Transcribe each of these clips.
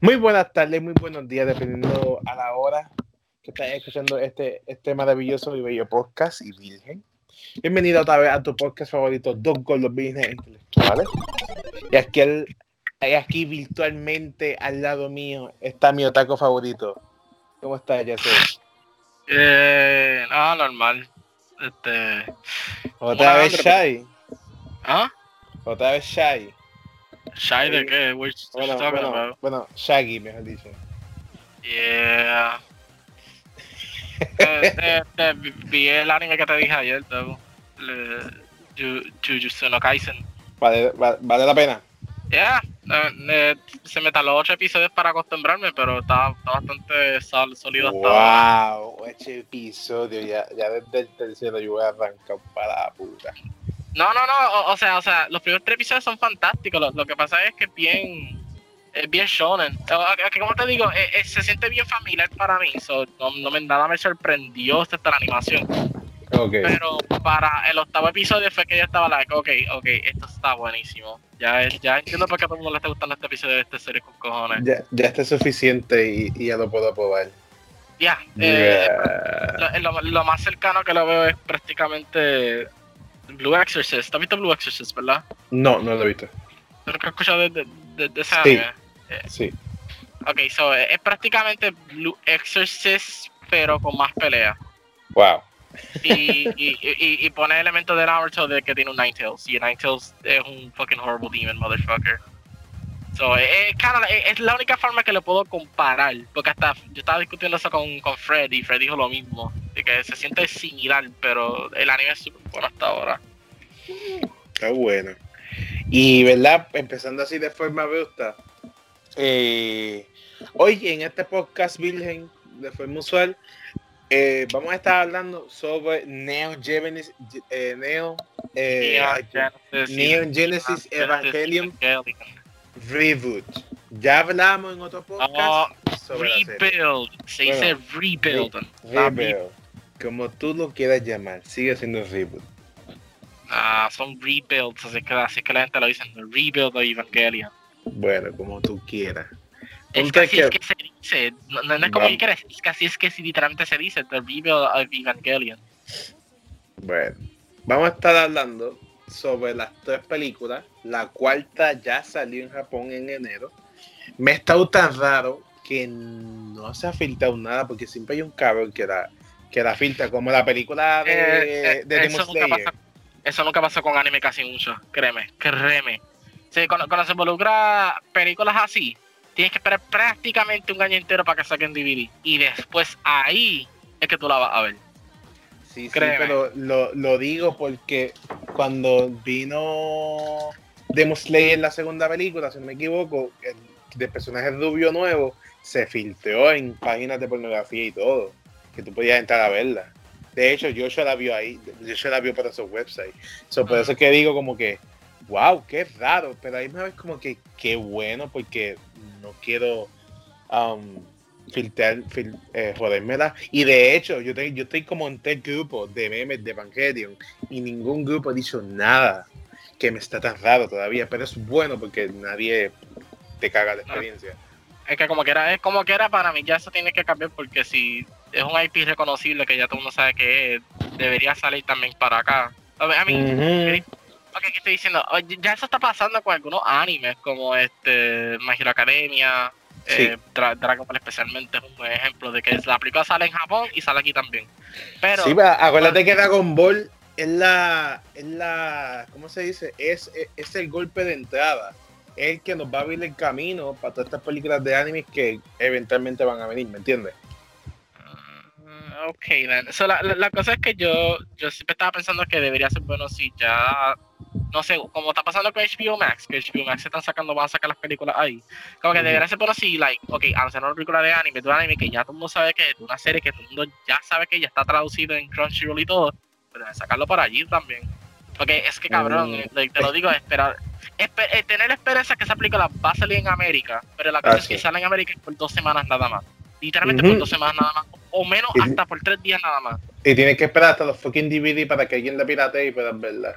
Muy buenas tardes, muy buenos días, dependiendo a la hora que estás escuchando este, este maravilloso y bello podcast y virgen. Bienvenido otra vez a tu podcast favorito, Dos Gordos Vírgenes Intelectuales. Y aquí, el, y aquí virtualmente al lado mío está mi otaco favorito. ¿Cómo estás, Jesse? Eh, no, normal. Este. Otra vez Shy. ¿Ah? Otra vez Shy. ¿Shy de qué? You Bueno, talking bueno, about? bueno, Shaggy, mejor dicho. Yeah. eh, eh, eh, vi- el anime que te dije ayer, Ju- Jujutsu no Kaisen. Vale, vale, vale la pena. Yeah. eh, se me taló ocho episodios para acostumbrarme, pero está, está bastante sol- sólido hasta ahora. Wow, este episodio ya, ya desde el tercero yo voy a arrancar para la puta. No, no, no, o, o sea, o sea, los primeros tres episodios son fantásticos. Lo, lo que pasa es que es bien, es bien shonen. Que como te digo, eh, eh, se siente bien familiar para mí. So, no, no me, nada me sorprendió esta, esta animación. Ok. Pero para el octavo episodio fue que yo estaba like, ok, ok, esto está buenísimo. Ya, es- ya entiendo por qué a todo el mundo le está gustando este episodio de esta serie con cojones. Ya, ya está suficiente y, y ya lo puedo probar. Ya, eh, Yeah. lo, lo- lo más cercano que lo veo es prácticamente Blue Exorcist. ¿Has visto Blue Exorcist, verdad? No, no lo he visto. ¿Tú que has escuchado de, de, de- Sí. anime? Sí. Ok, so eh, es prácticamente Blue Exorcist, pero con más pelea. Wow. Y, y, y, y pone elementos de Naruto de que tiene un Ninetales. Y Ninetales es un fucking horrible demon, motherfucker. So, eh, eh, kinda like- eh, es la única forma que lo puedo comparar. Porque hasta yo estaba discutiendo eso con, con Fred y Fred dijo lo mismo. De que se siente similar, pero el anime es súper bueno hasta ahora. Está bueno. Y, ¿verdad? Empezando así de forma bruta. Eh, hoy en este podcast virgen, de forma usual, eh, vamos a estar hablando sobre Neo Genesis, eh, Neo, ay, Genesis, Neon Genesis Evangelion Reboot. Ya hablamos en otro podcast Oh, sobre la serie. Rebuild. Se dice rebuild. Reboot. Como tú lo quieras llamar, sigue siendo Reboot. Ah, son rebuilds, así que, así que la gente lo dice, the rebuild of Evangelion. Bueno, como tú quieras. Es que así es que- se dice, no, no- no es como que quieres, es que así es que sí, literalmente se dice, the rebuild of Evangelion. Bueno, vamos a estar hablando sobre las tres películas. La cuarta ya salió en Japón en enero. Me ha estado tan raro que no se ha filtrado nada porque siempre hay un cabrón que la, que la filtra, como la película de, Eh, eh, de Demon eso, nunca Slayer. pasa, eso nunca pasó con anime casi mucho, créeme, créeme. Sí, cuando, cuando se involucra películas así, tienes que esperar prácticamente un año entero para que saquen DVD. Y después ahí es que tú la vas a ver. Sí, pero lo, lo digo porque cuando vino Demon Slayer en la segunda película, si no me equivoco, el de personaje rubio nuevo se filtró en páginas de pornografía y todo, que tú podías entrar a verla. De hecho, yo la vio ahí, yo la vio por esos websites. So, por eso es que digo como que, wow, qué raro, pero ahí me ves como que qué bueno porque no quiero um, filtrar, fil- eh, jodérmela. Y de hecho, yo, te- yo estoy como en tres grupos de memes de Evangelion y ningún grupo ha dicho nada que me está tan raro todavía, pero es bueno porque nadie te caga la experiencia. Es que como que era, es como que era para mí, ya eso tiene que cambiar porque si es un IP reconocible que ya todo el mundo sabe que es, debería salir también para acá. A ver, a mí, Ujú. ok, ¿qué estoy diciendo? Ya eso está pasando con algunos animes como este My Hero Academia, eh, Dra- Dragon Ball especialmente es un buen ejemplo de que la película sale en Japón y sale aquí también. Pero sí, pero acuérdate que Dragon Ball es la, es la, ¿cómo se dice? Es, es, es el golpe de entrada. Es el que nos va a abrir el camino para todas estas películas de anime que eventualmente van a venir, ¿me entiendes? Mm, Ok. So, la, la, la cosa es que yo, yo siempre estaba pensando que debería ser bueno si ya, no sé, como está pasando con HBO Max, que HBO Max se están sacando, van a sacar las películas ahí. Como que debería ser bueno si, like, ok, al hacer una película de anime, de un anime que ya todo el mundo sabe que es, de una serie que todo el mundo ya sabe que ya está traducido en Crunchyroll y todo, pero deben sacarlo para allí también. Porque es que cabrón, eh, te lo digo, esperar, espe- eh, tener esperanza que esa película va a salir en América, pero la cosa Ah, es que sí. sale en América por dos semanas nada más. Literalmente por dos semanas nada más. O menos Y- hasta por tres días nada más. Y tienes que esperar hasta los fucking DVD para que alguien la pirate y puedan verla.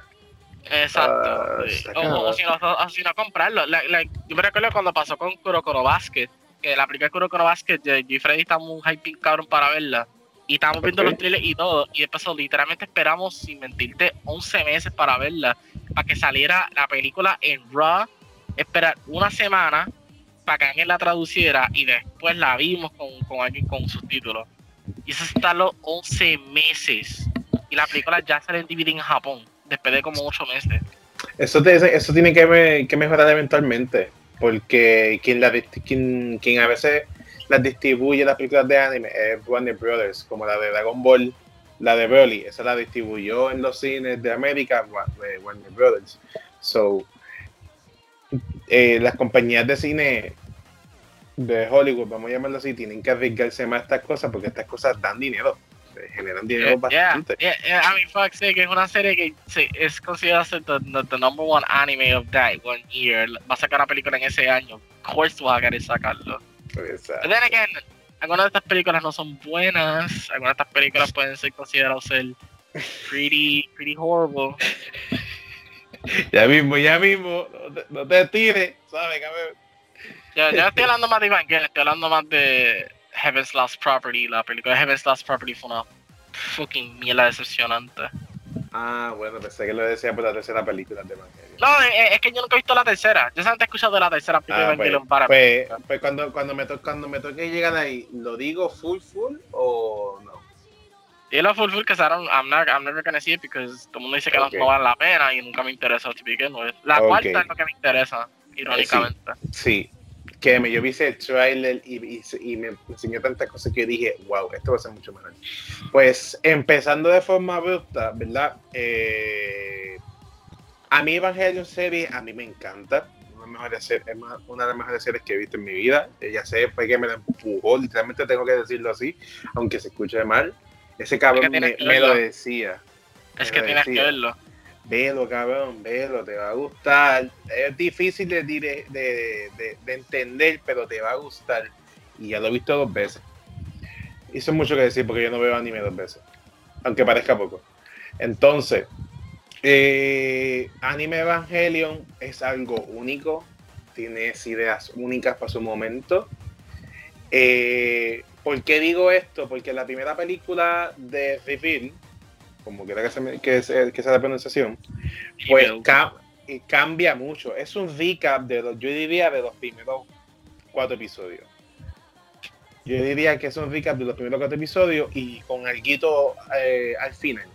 Exacto. Sí. está o, o si no, o si no comprarlo. Yo me recuerdo cuando pasó con Kurokoro Basket. que la de Kuroko Basket, yo y Freddy estamos un hype cabrón para verla. Y estábamos viendo los trailers y todo. Y después literalmente esperamos, sin mentirte, 11 meses para verla. Para que saliera la película en Raw. Esperar una semana para que alguien la traduciera. Y después la vimos con, con alguien con subtítulos. Y eso se tardó 11 meses. Y la película ya sale en DVD en Japón. Después de como 8 meses. Eso, eso tiene que, que mejorar eventualmente, porque quien, la, quien, quien a veces las distribuye las películas de anime es Warner Brothers, como la de Dragon Ball, la de Broly, esa la distribuyó en los cines de América Warner Brothers. So, eh, las compañías de cine de Hollywood, vamos a llamarlo así, tienen que arriesgarse más a estas cosas porque estas cosas dan dinero, generan dinero Yeah, bastante. yeah, yeah, I mean, fuck sake, es una serie que se- es considerada ser the, the, the number one anime of that one year. Va a sacar una película en ese año. Of course vas a querer sacarlo. Ah, But then again, algunas de estas películas no son buenas. Algunas de estas películas pueden ser consideradas ser pretty, pretty horrible. Ya mismo, ya mismo, no te, no te tires, ¿sabes? Yo, yo no estoy hablando más de Evangelion, estoy hablando más de Heaven's Last Property. La película de Heaven's Last Property fue una fucking mierda decepcionante. Ah, bueno, pensé que lo decía por la tercera película de Evangelion. No, es, es que yo nunca he visto la tercera. Yo solamente he escuchado de la tercera película de Ah, pues, Evangelion para pues, pues cuando, cuando, me to- cuando me toque llegar ahí, ¿lo digo full full o no? Y lo full full que Saron, I'm, not, I'm never gonna see it because todo el mundo dice que no- Ok. no vale la pena y nunca me interesa to begin with. La Ok. cuarta es lo que me interesa, irónicamente. Sí, que me, yo vi ese trailer y, y, y me enseñó tantas cosas que yo dije, wow, esto va a ser mucho mejor. Pues empezando de forma abrupta, ¿verdad? Eh, a mí Evangelion serie, a mí me encanta. Una, de una de las mejores series que he visto en mi vida. Ya sé, fue que me la empujó, literalmente tengo que decirlo así, aunque se escuche mal. Ese cabrón Es que tienes me, lo decía. Es me que tienes que verlo. Velo, cabrón, velo, te va a gustar. Es difícil de, de, de- de entender, pero te va a gustar. Y ya lo he visto dos veces. Y mucho que decir porque yo no veo anime dos veces. Aunque parezca poco. Entonces, eh, Anime Evangelion es algo único. Tienes ideas únicas para su momento. Eh, ¿Por qué digo esto? Porque la primera película de Reveal, como quiera que, se que, sea, que sea la pronunciación, pues ca- cambia mucho. Es un recap de los, yo diría, de los primeros cuatro episodios. Yo diría que es un recap de los primeros cuatro episodios y con algo al final.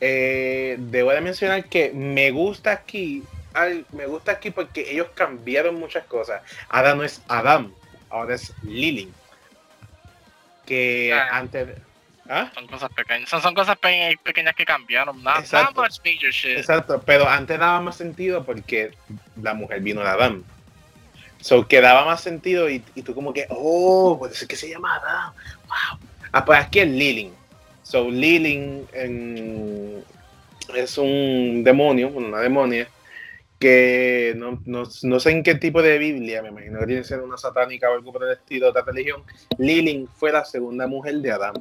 Eh, debo de mencionar que me gusta aquí, al- me gusta aquí porque ellos cambiaron muchas cosas. Ahora no es Adam, ahora es Lilin. Que Ah. antes... ¿Ah? Son cosas pequeñas. Son, son cosas pe- pequeñas que cambiaron. Exacto. not much major shit. Exacto, pero antes daba más sentido porque la mujer vino de Adam. So que daba más sentido y, y tú como que, oh, puede ser que se llama Adam. Wow. Ah, pues aquí es Lilin. So Lilin en- es un demonio, una demonia, que no, no- no sé en qué tipo de Biblia, me imagino que tiene que ser una satánica o algo por el estilo de otra religión. Lilin fue la segunda mujer de Adam.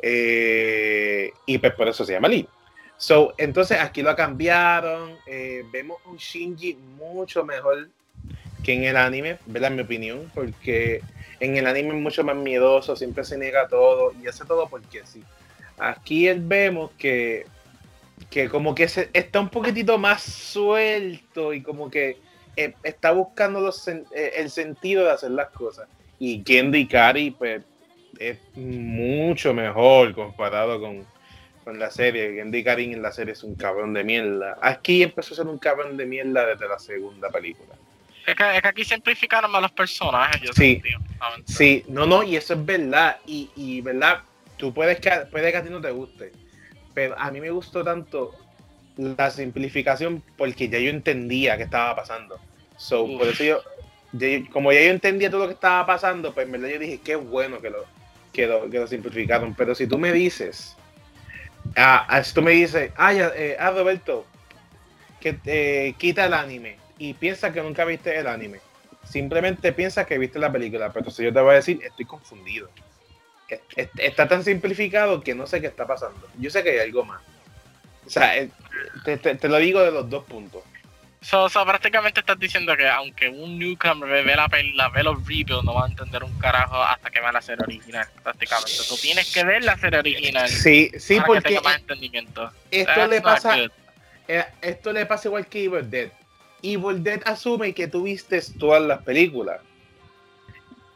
Eh, y pues por eso se llama Lilin. So, entonces aquí lo cambiaron. eh, vemos un Shinji mucho mejor que en el anime, ¿verdad? En mi opinión, porque en el anime es mucho más miedoso, siempre se niega todo y hace todo porque sí. Aquí vemos que, que como que se, está un poquitito más suelto y como que eh, está buscando eh, el sentido de hacer las cosas. Y Kendo Ikari, pues, es mucho mejor comparado con, con la serie. Gendy Karin en la serie es un cabrón de mierda. Aquí empezó a ser un cabrón de mierda desde la segunda película. Es que, es que aquí simplificaron más los personajes. Yo Sí. sentí. Sí, no, no, y eso es verdad. Y, y verdad, tú puedes que, puede que a ti no te guste, pero a mí me gustó tanto la simplificación porque ya yo entendía qué estaba pasando. So, Uf. por eso yo, ya- como ya yo entendía todo lo que estaba pasando, pues en verdad yo dije, qué bueno que lo, que lo, que lo simplificaron. Pero si tú me dices, ah, ah, si tú me dices, ah, ya, eh, ah, Roberto, que eh, quita el anime y piensa que nunca viste el anime. Simplemente piensa que viste la película, pero si yo te voy a decir, estoy confundido. Es- es- Está tan simplificado que no sé qué está pasando. Yo sé que hay algo más. O sea, eh, te- te lo digo de los dos puntos. So, so, prácticamente estás diciendo que aunque un newcomer ve, la, ve los reviews, no va a entender un carajo hasta que vea la serie original, prácticamente. Tú tienes que ver la serie original. Sí, sí, para porque que tenga más entendimiento. esto That's le pasa, eh, esto le pasa igual que Evil Dead. Evil Dead asume que tú viste todas las películas.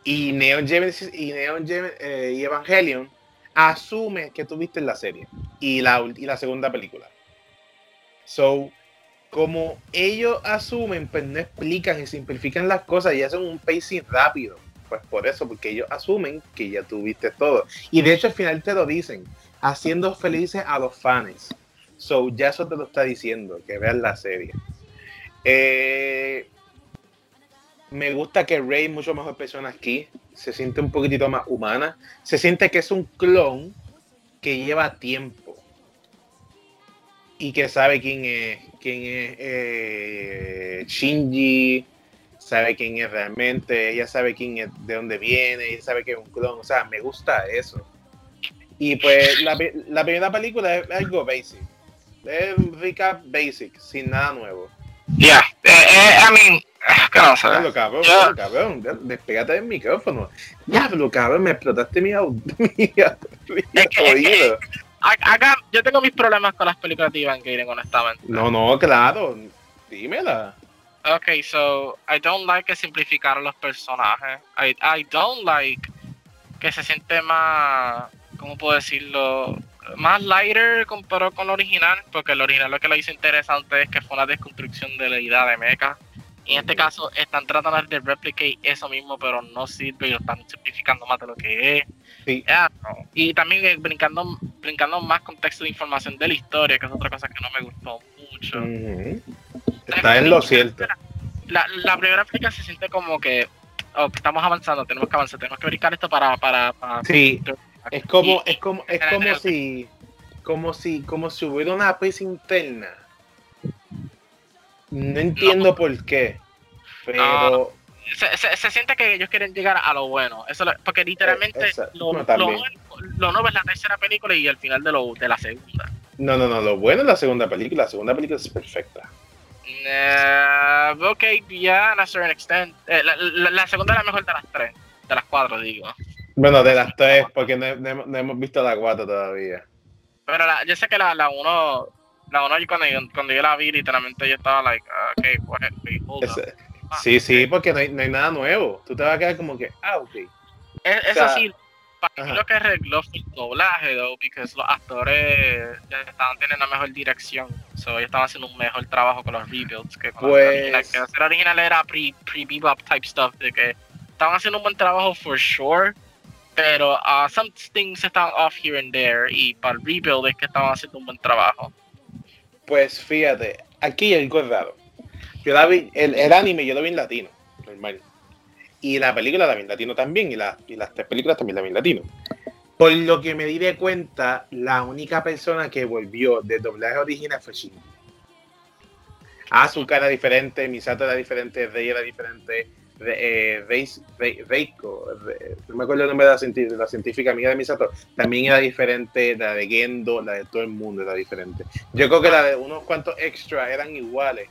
Y Neon Genesis y Neon eh, y Evangelion asume que tú viste la serie y la, y la segunda película. So, como ellos asumen, pues no explican y simplifican las cosas y hacen un pacing rápido. Pues por eso, porque ellos asumen que ya tuviste todo. Y de hecho al final te lo dicen, haciendo felices a los fans. So, ya eso te lo está diciendo, que vean la serie. Eh, me gusta que Rey mucho mejor persona aquí. Se siente un poquitito más humana. Se siente que es un clon que lleva tiempo. Y que sabe quién es, quién es eh, Shinji, sabe quién es realmente, ella sabe quién es, de dónde viene, ella sabe que es un clon. O sea, me gusta eso. Y pues la, la primera película es algo basic. Es un recap basic, sin nada nuevo. Yeah, eh, I mean, ¿qué no sé? Diablo, cabrón, diablo, cabrón, ya, despégate del micrófono. Diablo, cabrón, me explotaste mi, mi, mi oído. A- Acá, yo tengo mis problemas con las películas de Evangelion, honestamente. No, no, claro, dímela. Okay, so I don't like que simplificaron los personajes. I, I don't like que se siente más, ¿cómo puedo decirlo? Más lighter comparado con el original, porque el original lo que lo hizo interesante es que fue una desconstrucción de la idea de mecha. Y en este caso están tratando de replicate eso mismo, pero no sirve y lo están simplificando más de lo que es. Sí. No. Y también eh, brincando, brincando más contexto de información de la historia, que es otra cosa que no me gustó mucho. Está en lo cierto. La, la primera película se siente como que oh, estamos avanzando, tenemos que avanzar, tenemos que brincar esto para... para, para Sí, es como, Y- es como, es como si, como si, como si hubiera una pesa interna. No entiendo por qué, pero se, se, se siente que ellos quieren llegar a lo bueno, eso lo- porque literalmente Eh, lo, No, lo, nuevo es la tercera película y el final de, lo, de la segunda. no, no, no, lo bueno es la segunda película. La segunda película es perfecta. Eh, ok, yeah, a certain extent. Eh, la, la, la segunda es la mejor de las tres, de las cuatro, digo. Bueno, de las tres, porque no, no hemos- no hemos visto la cuatro todavía. Pero la, yo sé que la, la uno, la uno yo cuando, yo- cuando yo la vi, literalmente yo estaba like, ah, ok, what, Ese- sí, sí, porque no hay, no hay nada nuevo. Tú te vas a quedar como que, ah, ok. Es- O eso sí, para mí lo que arregló fue el doblaje, though, porque los actores ya estaban teniendo una mejor dirección. So, ellos estaban haciendo un mejor trabajo con los rebuilds que con Pues- la. Que serie original era pre- pre-bebop type stuff, de que estaban haciendo un buen trabajo for sure, pero uh, some things estaban off here and there, y para el rebuild es que estaban haciendo un buen trabajo. Pues fíjate, aquí hay algo raro. Yo la vi, el, el anime yo lo vi en latino, normal. Y la película la vi en latino también, y, la- y las tres películas también la vi en latino. Por lo que me di de cuenta, la única persona que volvió de doblaje original fue Shinji. Asuka era diferente, Misato era diferente, Rei era diferente, Re- eh, Reiko, Re- no me acuerdo el nombre de la, de la científica amiga de Misato, también era diferente, la de Gendo, la de todo el mundo era diferente. Yo creo que la de unos cuantos extra eran iguales,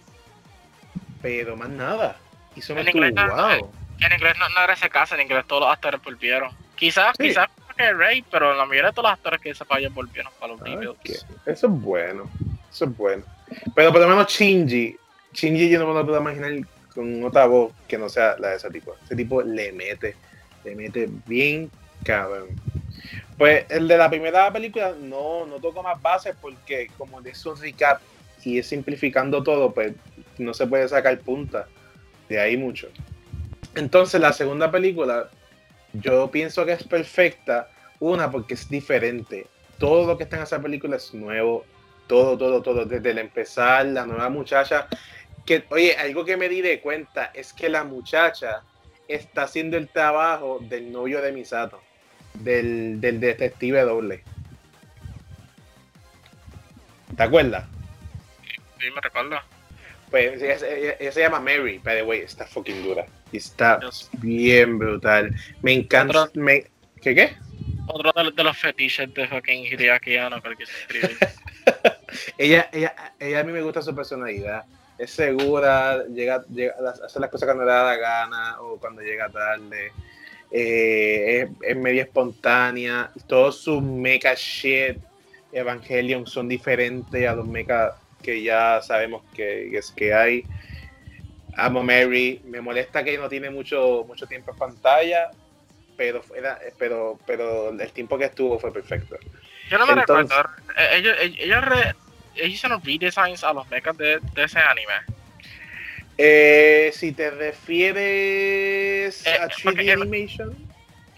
pero más nada. Y eso me En estuvo inglés no- wow. En inglés no, no era ese caso, en inglés todos los actores volvieron. Quizás, Sí. quizás porque Ray, pero la mayoría de todos los actores que se vayan volvieron para los rebuilds. Eso es bueno, eso es bueno. Pero por lo menos Shinji, Shinji yo no me lo puedo imaginar con otra voz que no sea la de ese tipo. Ese tipo le mete, le mete bien cabrón. Pues el de la primera película no, no toca más bases porque como es un recap y es simplificando todo, pues no se puede sacar punta de ahí mucho. Entonces la segunda película yo pienso que es perfecta, una porque es diferente. Todo lo que está en esa película es nuevo, todo, todo, todo, desde el empezar, la nueva muchacha, que, oye, algo que me di de cuenta es que la muchacha está haciendo el trabajo del novio de Misato, del, del detective doble. ¿Te acuerdas? Sí, me recuerdo. Pues ella, ella- ella se llama Mary, by the way, está fucking dura. Y está Dios. bien brutal. Me encanta. Otro- me- ¿Qué qué? Otro de, los- de los fetiches de fucking Hideaki Anno, porque se escribe. ella, ella, ella a mí me gusta su personalidad. es segura, llega, llega hace las cosas cuando le da la gana o cuando llega tarde. Eh, es, media espontánea. Todos sus mecha shit Evangelion son diferentes a los mecha que ya sabemos que, es que hay. Amo Mary, me molesta que no tiene mucho, mucho tiempo en pantalla, pero, pero, pero el tiempo que estuvo fue perfecto. Yo no me recuerdo. Eh, ellos, ellos, hicieron redesigns a los mechas de, ese anime. Eh, si te refieres eh, a 3D Animation.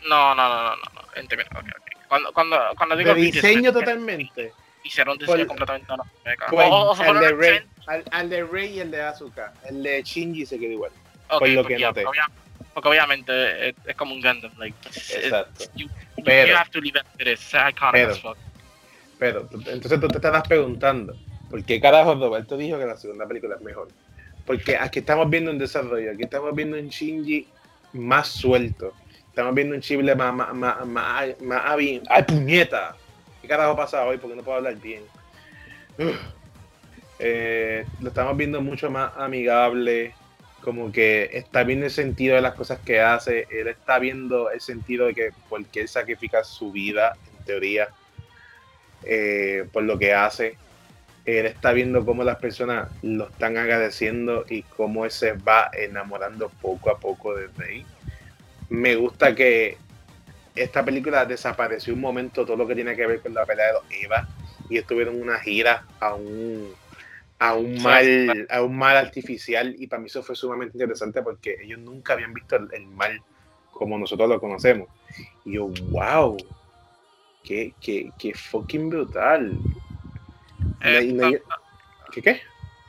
No, no, no, no, no. Entiendo. Okay, okay. Cuando, cuando, cuando digo. De diseño totalmente. Hicieron diseño completamente a los mechas. al, de Rey, al, de Rey y el de Asuka. El de Shinji se quedó igual. por lo que noté. porque obviamente es, es, como un Gundam. Like, Exacto. you, pero, you have to leave it. It's iconic pero, as fuck. Pero, entonces tú te estás preguntando, ¿por qué carajo Roberto dijo que la segunda película es mejor? Porque aquí estamos viendo un desarrollo, aquí estamos viendo un Shinji más suelto, estamos viendo un Chible más, más, más, más, más, ¡Ay, puñeta! ¿Qué carajo pasa hoy? Porque no puedo hablar bien. Eh, lo estamos viendo mucho más amigable, como que está viendo el sentido de las cosas que hace, él está viendo el sentido de que porque él sacrifica su vida, en teoría, eh, por lo que hace. Él está viendo cómo las personas lo están agradeciendo y cómo él se va enamorando poco a poco de Rey. Me gusta que esta película desapareció un momento todo lo que tiene que ver con la pelea de Eva y estuvieron una gira a un a un mal a un mal artificial y para mí eso fue sumamente interesante porque ellos nunca habían visto el mal como nosotros lo conocemos y yo wow Qué, qué, qué fucking brutal. Eh, ¿Qué qué?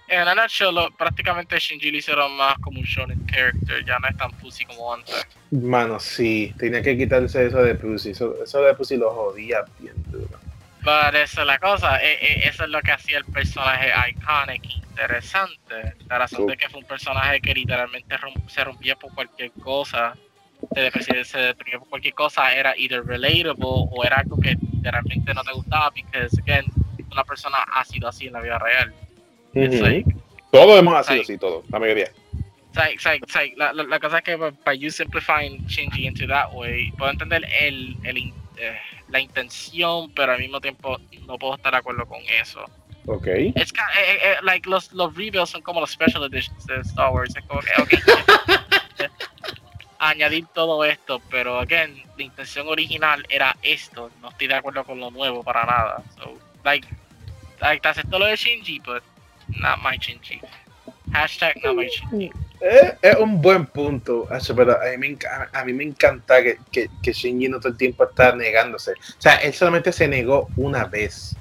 En la nutshell, prácticamente Shinji lo hicieron más como un shonen character, ya no es tan pussy como antes. Mano, sí, tenía que quitarse eso de pussy, eso, eso de pussy lo jodía bien duro. Pero eso es la cosa, e, e, eso es lo que hacía el personaje iconic interesante. La razón de que fue un personaje que literalmente se rompía por cualquier cosa se, se deprimió por cualquier cosa era either relatable o era algo que realmente no te gustaba porque again una persona ha sido así en la vida real todos hemos sido así todos la mayoría la, la, la, cosa es que by you simplifying Shinji into that way puedo entender el, el eh, la intención pero al mismo tiempo no puedo estar de acuerdo con eso Ok. Es que, eh, eh, like, los, los reveals son como los special editions de Star Wars. Es como que, okay, añadir todo esto, pero again, la intención original era esto. No estoy de acuerdo con lo nuevo para nada. So, like, like te acepto lo de Shinji, but not my Shinji. Hashtag not my Shinji. Eh, es un buen punto, pero a mí me, a mí me encanta que, que, que, Shinji no todo el tiempo está negándose. O sea, él solamente se negó una vez.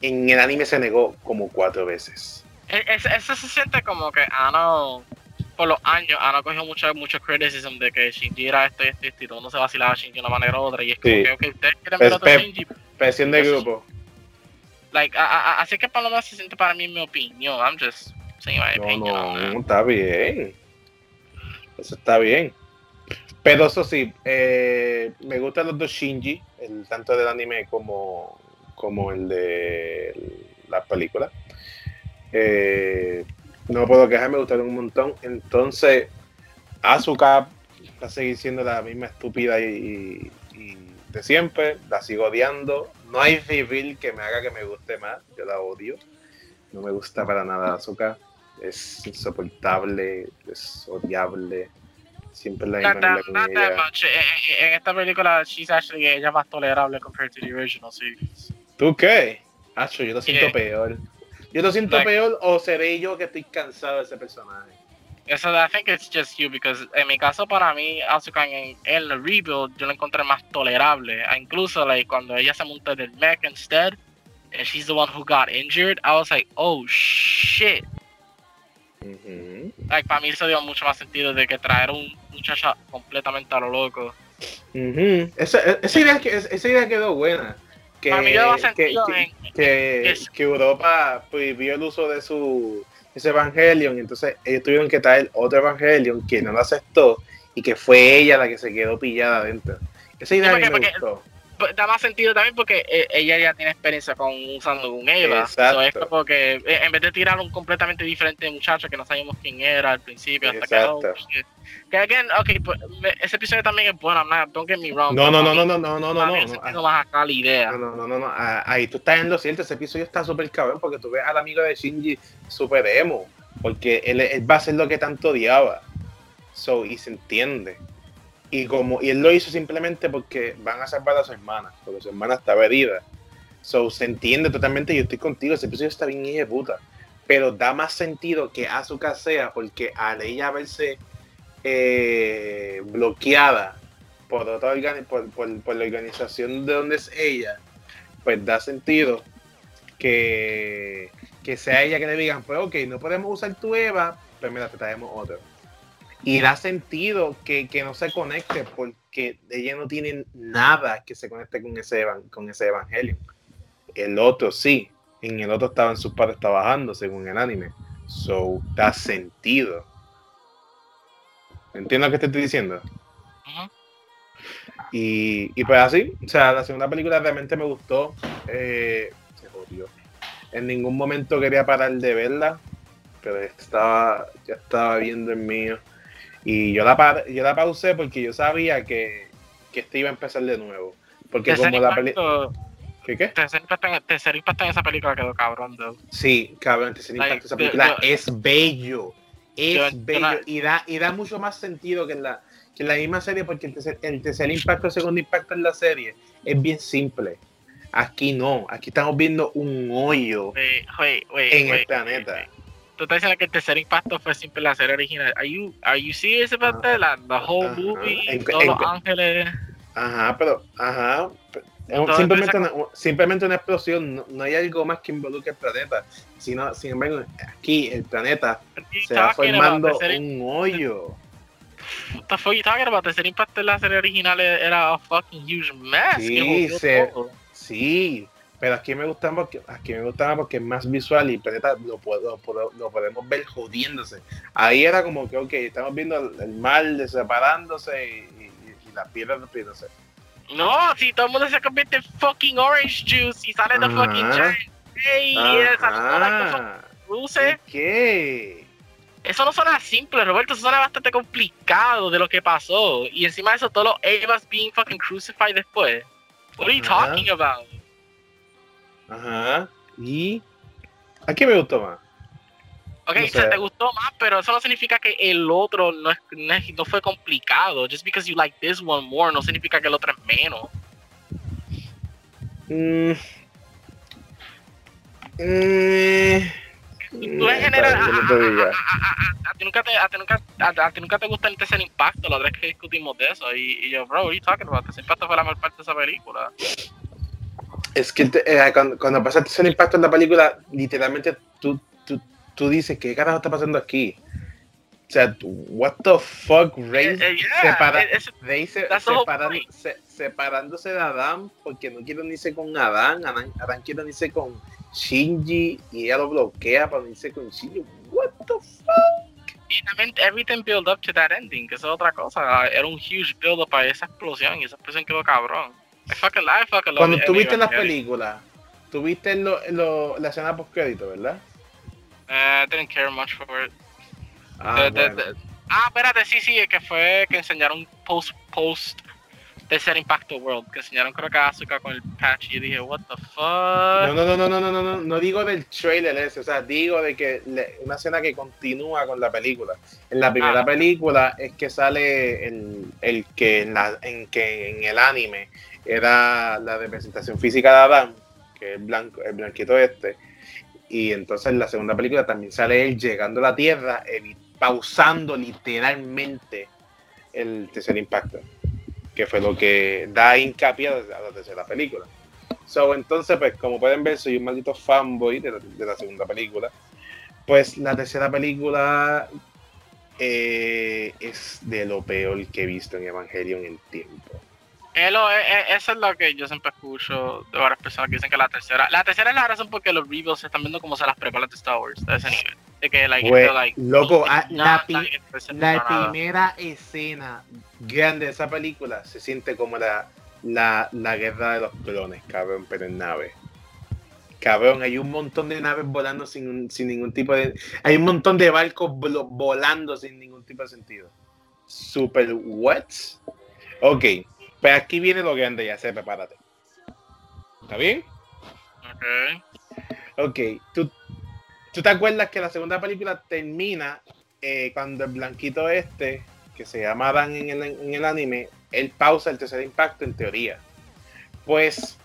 En el anime se negó como cuatro veces. E, eso se siente como que, ah, no, por los años han cogido mucho, mucho criticism de que Shinji era esto y esto y esto, y todo no se vacilaba a Shinji de una manera u otra. Y es como que, okay, ustedes quieren ver otro Shinji. Presión de grupo. Like, a, a, así que menos se siente para mí mi opinión. I'm just saying my opinion. No, no, está bien. Eso está bien. Pero eso sí, eh, me gustan los dos Shinji, el tanto del anime como, como el de la película. Eh, no puedo quejar, me gustaron un montón. Entonces, Azuka va a seguir siendo la misma estúpida y, de siempre. La sigo odiando. No hay reveal que me haga que me guste más. Yo la odio. No me gusta para nada Azuka. Es insoportable, es odiable. Siempre la misma En esta película, she's actually ella más tolerable compared to the original series. ¿Tú qué? Acho, yo lo siento peor. Yo lo siento peor o seré yo que estoy cansado de ese personaje. Eso, I think it's just you, because en mi caso, para mí, Asuka en, el rebuild, yo lo encontré más tolerable. Ah, incluso, like, cuando ella se montó del mech instead, and she's the one who got injured, I was like, oh shit. Like, para mí eso dio mucho más sentido de que traer un muchacho completamente a lo loco. esa, esa, idea, esa idea quedó buena que, que, que, Europa prohibió el uso de su ese Evangelion, entonces ellos tuvieron que traer otro Evangelion que no lo aceptó y que fue ella la que se quedó pillada adentro. Esa idea me gustó. pues, da más sentido también porque eh, ella ya tiene experiencia con usando un Eva. Exacto. es como que eh, en vez de tirar un completamente diferente muchacho que no sabíamos quién era al principio, hasta que, Exacto. shit. Que again, okay, pues, ese episodio también es bueno, not- don't get me wrong. No, no, no, no, no, no, no, no, no. más acá la idea. No, no, no, no. Ah, Ahí tú estás en lo cierto. Ese episodio está súper cabrón porque tú ves al amigo de Shinji súper emo. Porque él, él va a hacer lo que tanto odiaba. So, y se entiende. Y como y él lo hizo simplemente porque van a salvar a su hermana. Porque su hermana estaba herida. So, se entiende totalmente. Yo estoy contigo. Ese episodio está bien hijo de puta. Pero da más sentido que Asuka sea porque al ella verse eh, bloqueada por, otra por, la organización de donde es ella, pues da sentido que, que sea ella que le digan, pues ok, no podemos usar tu Eva, pues mira, te traemos otro. Y da sentido que, que no se conecte porque ella no tiene nada que se conecte con ese, evan- con ese evangelio. El otro sí, en el otro estaban sus padres trabajando según el anime. So, da sentido. ¿Entiendes lo que te estoy diciendo? Y, y pues así, o sea, la segunda película realmente me gustó. eh, se jodió. En ningún momento quería parar de verla, pero estaba, ya estaba viendo el mío. Y yo la, par- yo la pausé porque yo sabía que, que este iba a empezar de nuevo. Porque como la película... impacto, ¿Qué qué? tercer impacto, impacto en esa película quedó cabrón, though. Sí, cabrón, Tercer Like, Impacto, esa película es bello. Es yo- bello. y, da, y da mucho más sentido que en la, que en la misma serie, porque el tercer, el tercer impacto, el segundo impacto en la serie es bien simple. Aquí no, aquí estamos viendo un hoyo en el planeta. Tú estás diciendo que el tercer impacto fue siempre la serie original. Are you, are you serious about that? The whole Ajá. movie, En- todos en- los ángeles. Ajá, pero, ajá. Todo simplemente, una, simplemente una explosión, no, no hay algo más que involucre el planeta. Sino, sin embargo, aquí el planeta se va formando tercer- un hoyo. What the fuck you talking about? Tercer impacto en la serie original era a fucking huge mess. Sí, se-. Sí, pero aquí me gustaba porque aquí me gustaba porque es más visual y el planeta lo, lo, lo podemos ver jodiéndose. Ahí era como que, ok, estamos viendo el, el mar de separándose y, y- y las piedras despidiéndose. No, si todo el mundo se convierte en fucking orange juice y sale de fucking giant. Hey, y esa Ajá. luces. ¿Qué? Eso no suena simple, Roberto, eso suena bastante complicado de lo que pasó. Y encima de eso, todos los Evas being fucking crucified después. What are you talking about? Ajá. ¿Y a qué me gustó más? Ok, No o sea, sé. te gustó más, pero eso no significa que el otro no, es, fue complicado. Just because you like this one more no significa que el otro es menos. Mm. Mm. Tú en general, Espera, a, ti nunca te, a ti nunca, a, a ti nunca te gusta el tercer impacto, la otra vez que discutimos de eso. Y, y yo, bro, what are you talking about? El tercer impacto fue la mejor parte de esa película. Es que eh, cuando, cuando pasa el tercer impacto en la película, literalmente tú, tú, dices, ¿qué carajo está pasando aquí? O sea, what the fuck, Rey yeah, separa- ese- Rey se- that's the whole separan- point. se- separándose de Adán porque no quiere unirse con Adán, Adán, Adán quiere unirse con Shinji y ella lo bloquea para unirse con Shinji. What the fuck? Y también everything build up to that ending, que es otra cosa. Era un huge build up para esa explosión y esa explosión quedó cabrón. I fucking, I fucking Cuando it. tú viste las películas, tú viste lo, lo- la escena post crédito, ¿verdad? I didn't care much for it. Ah, De- bueno. de- ah, espérate, sí, sí, que fue que enseñaron post, post tercer impacto world, que enseñaron creo que Asuka con el patch y yo dije, what the fuck. No, no, no, no, no, no, no, no, no digo del trailer ese, o sea, digo de que le- una escena que continúa con la película. En la primera Ah. película es que sale el, el que en, la, en que en el anime era la representación física de Adán, que es blanco, el blanquito este, y entonces en la segunda película también sale él llegando a la Tierra, evi- pausando literalmente el tercer impacto, que fue lo que da hincapié a la tercera película. So, entonces, pues, como pueden ver, soy un maldito fanboy de la, de la segunda película. Pues la tercera película eh, es de lo peor que he visto en Evangelion en el tiempo. Es lo- eh, eh, eso es lo que yo siempre escucho de varias personas que dicen que la tercera. La tercera es la razón porque los reveals se están viendo como se las preparan de Star Wars, de ese nivel. De que, like, Pues, esto, like, loco, ah, no, la, pi- nada. primera escena grande de esa película se siente como la la, la guerra de los clones, cabrón, pero en nave. Cabrón, hay un montón de naves volando sin, sin ningún tipo de. Hay un montón de barcos volando sin ningún tipo de sentido. Super what? Ok, pues aquí viene lo grande, ya sé, prepárate. ¿Está bien? Ok. Ok, ¿tú, ¿tú te acuerdas que la segunda película termina eh, cuando el blanquito este, que se llama Dan en el, en el anime, él pausa el tercer impacto en teoría? Pues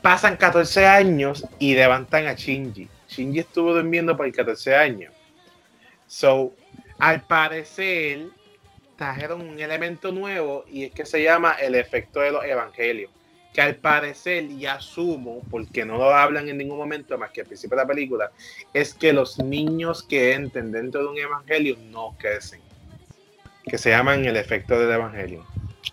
pasan 14 años y levantan a Shinji. Shinji estuvo durmiendo por 14 años. So, al parecer, trajeron un elemento nuevo y es que se llama el efecto de los evangelios. Que al parecer, y asumo, porque no lo hablan en ningún momento más que al principio de la película, es que los niños que entren dentro de un evangelio no crecen. Que se llaman el efecto del evangelio.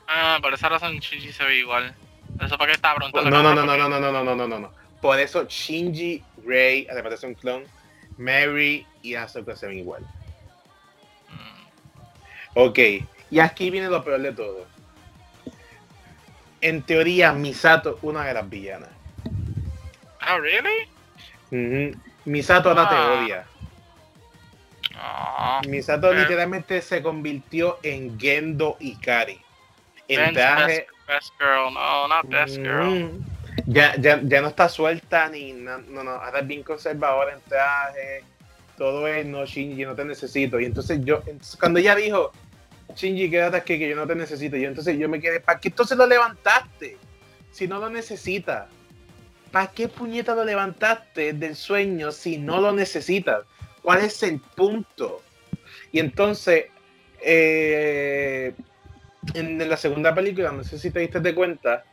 Ah, por esa razón Shinji se ve igual. Eso para que estaba preguntando. No, no, no, no, no, no, no, no, no, no, no, no. Por eso Shinji, Rey, además de ser un clon, Mary y Asuka se ven igual. Ok, y aquí viene lo peor de todo. En teoría, Misato, una de las villanas. Ah, really? Misato ahora te Ah. odia. Ah. Misato Eh. literalmente se convirtió en Gendo Ikari. En traje. best, best girl. No, not best girl. Mm. Ya, ya, ya no está suelta ni na- no, no, ahora es bien conservadora en traje. Todo es no, Shinji, no te necesito. Y entonces yo, entonces cuando ella dijo, Shinji, quédate aquí que yo no te necesito. Yo entonces yo me quedé, ¿para qué entonces lo levantaste? Si no lo necesitas. ¿Para qué puñeta lo levantaste del sueño si no lo necesitas? ¿Cuál es el punto? Y entonces, eh, en la segunda película, no sé si te diste de cuenta,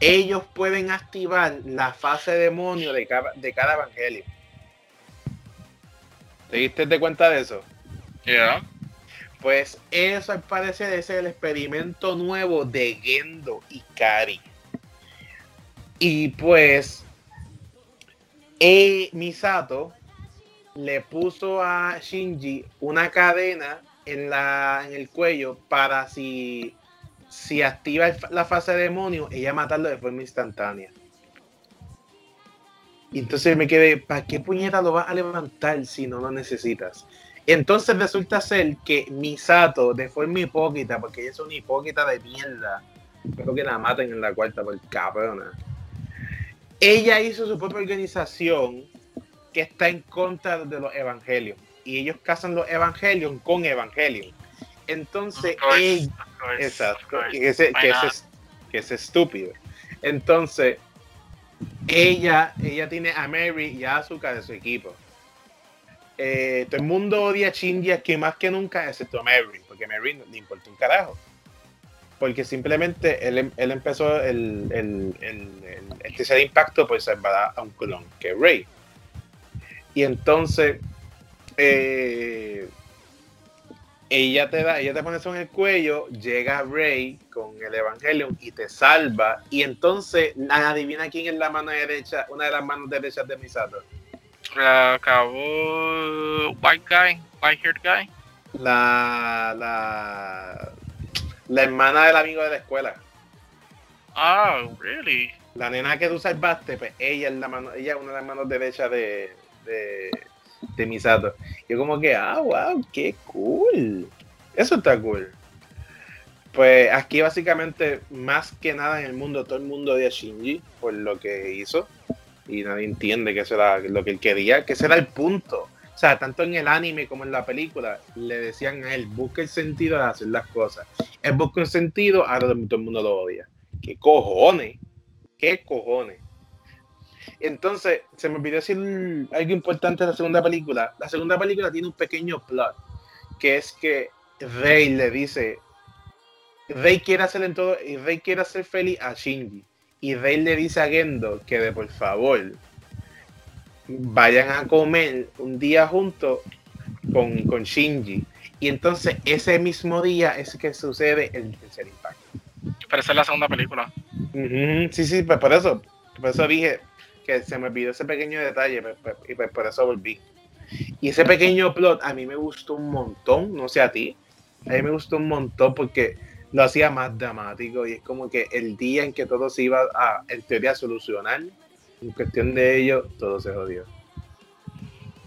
ellos pueden activar la fase demonio de cada, de cada evangelio. ¿Te diste de cuenta de eso? Yeah. Pues eso al parecer es el experimento nuevo de Gendo y Kari. Y pues eh, Misato le puso a Shinji una cadena en, la, en el cuello para si, si activa la fase de demonio, ella matarlo de forma instantánea. Y entonces me quedé, ¿para qué puñeta lo vas a levantar si no lo necesitas? Entonces resulta ser que Misato, de forma hipócrita, porque ella es una hipócrita de mierda, creo que la maten en la cuarta por cabrona. Ella hizo su propia organización que está en contra de los evangelios. Y ellos casan los evangelios con evangelios. Entonces, course, ella- Exacto. ese- que, ese que estúpido. Entonces, ella, ella tiene a Mary y a Asuka de su equipo. Eh, todo el mundo odia a Shinji aquí más que nunca, excepto a Mary, porque Mary no importa un carajo. Porque simplemente él, em- él empezó el, el, el, el- tercer impacto por salvar a un clon, que es Rey. Y entonces, eh, ella te da, ella te pone eso en el cuello, llega Rey con el Evangelion y te salva. Y entonces, adivina quién es la mano derecha, una de las manos derechas de Misato. La acabó white guy, white haired guy. La, la, la hermana del amigo de la escuela. Oh, really? La nena que tú salvaste, pues ella es la mano, ella es una de las manos derechas de, de, de Misato. Yo como que, ah, wow, qué cool. Eso está cool. Pues aquí básicamente, más que nada en el mundo, todo el mundo odia a Shinji por lo que hizo. Y nadie entiende que eso era lo que él quería, que ese era el punto. O sea, tanto en el anime como en la película, le decían a él, busca el sentido de hacer las cosas. Él busca un sentido, ahora todo el mundo lo odia. ¿Qué cojones? ¿Qué cojones? Entonces, se me olvidó decir algo importante de la segunda película. La segunda película tiene un pequeño plot, que es que Rey le dice, Rey quiere hacer en todo, y Rey quiere hacer feliz a Shinji. Y Rey le dice a Gendo que de por favor vayan a comer un día juntos con, con Shinji. Y entonces ese mismo día es que sucede el tercer impacto. Pero esa es la segunda película. Sí, sí, pues por eso, por eso dije que se me olvidó ese pequeño detalle pues, pues, y pues por eso volví. Y ese pequeño plot a mí me gustó un montón, no sé a ti, a mí me gustó un montón porque lo hacía más dramático y es como que el día en que todo se iba a, en teoría, solucionar, en cuestión de ello, todo se jodió.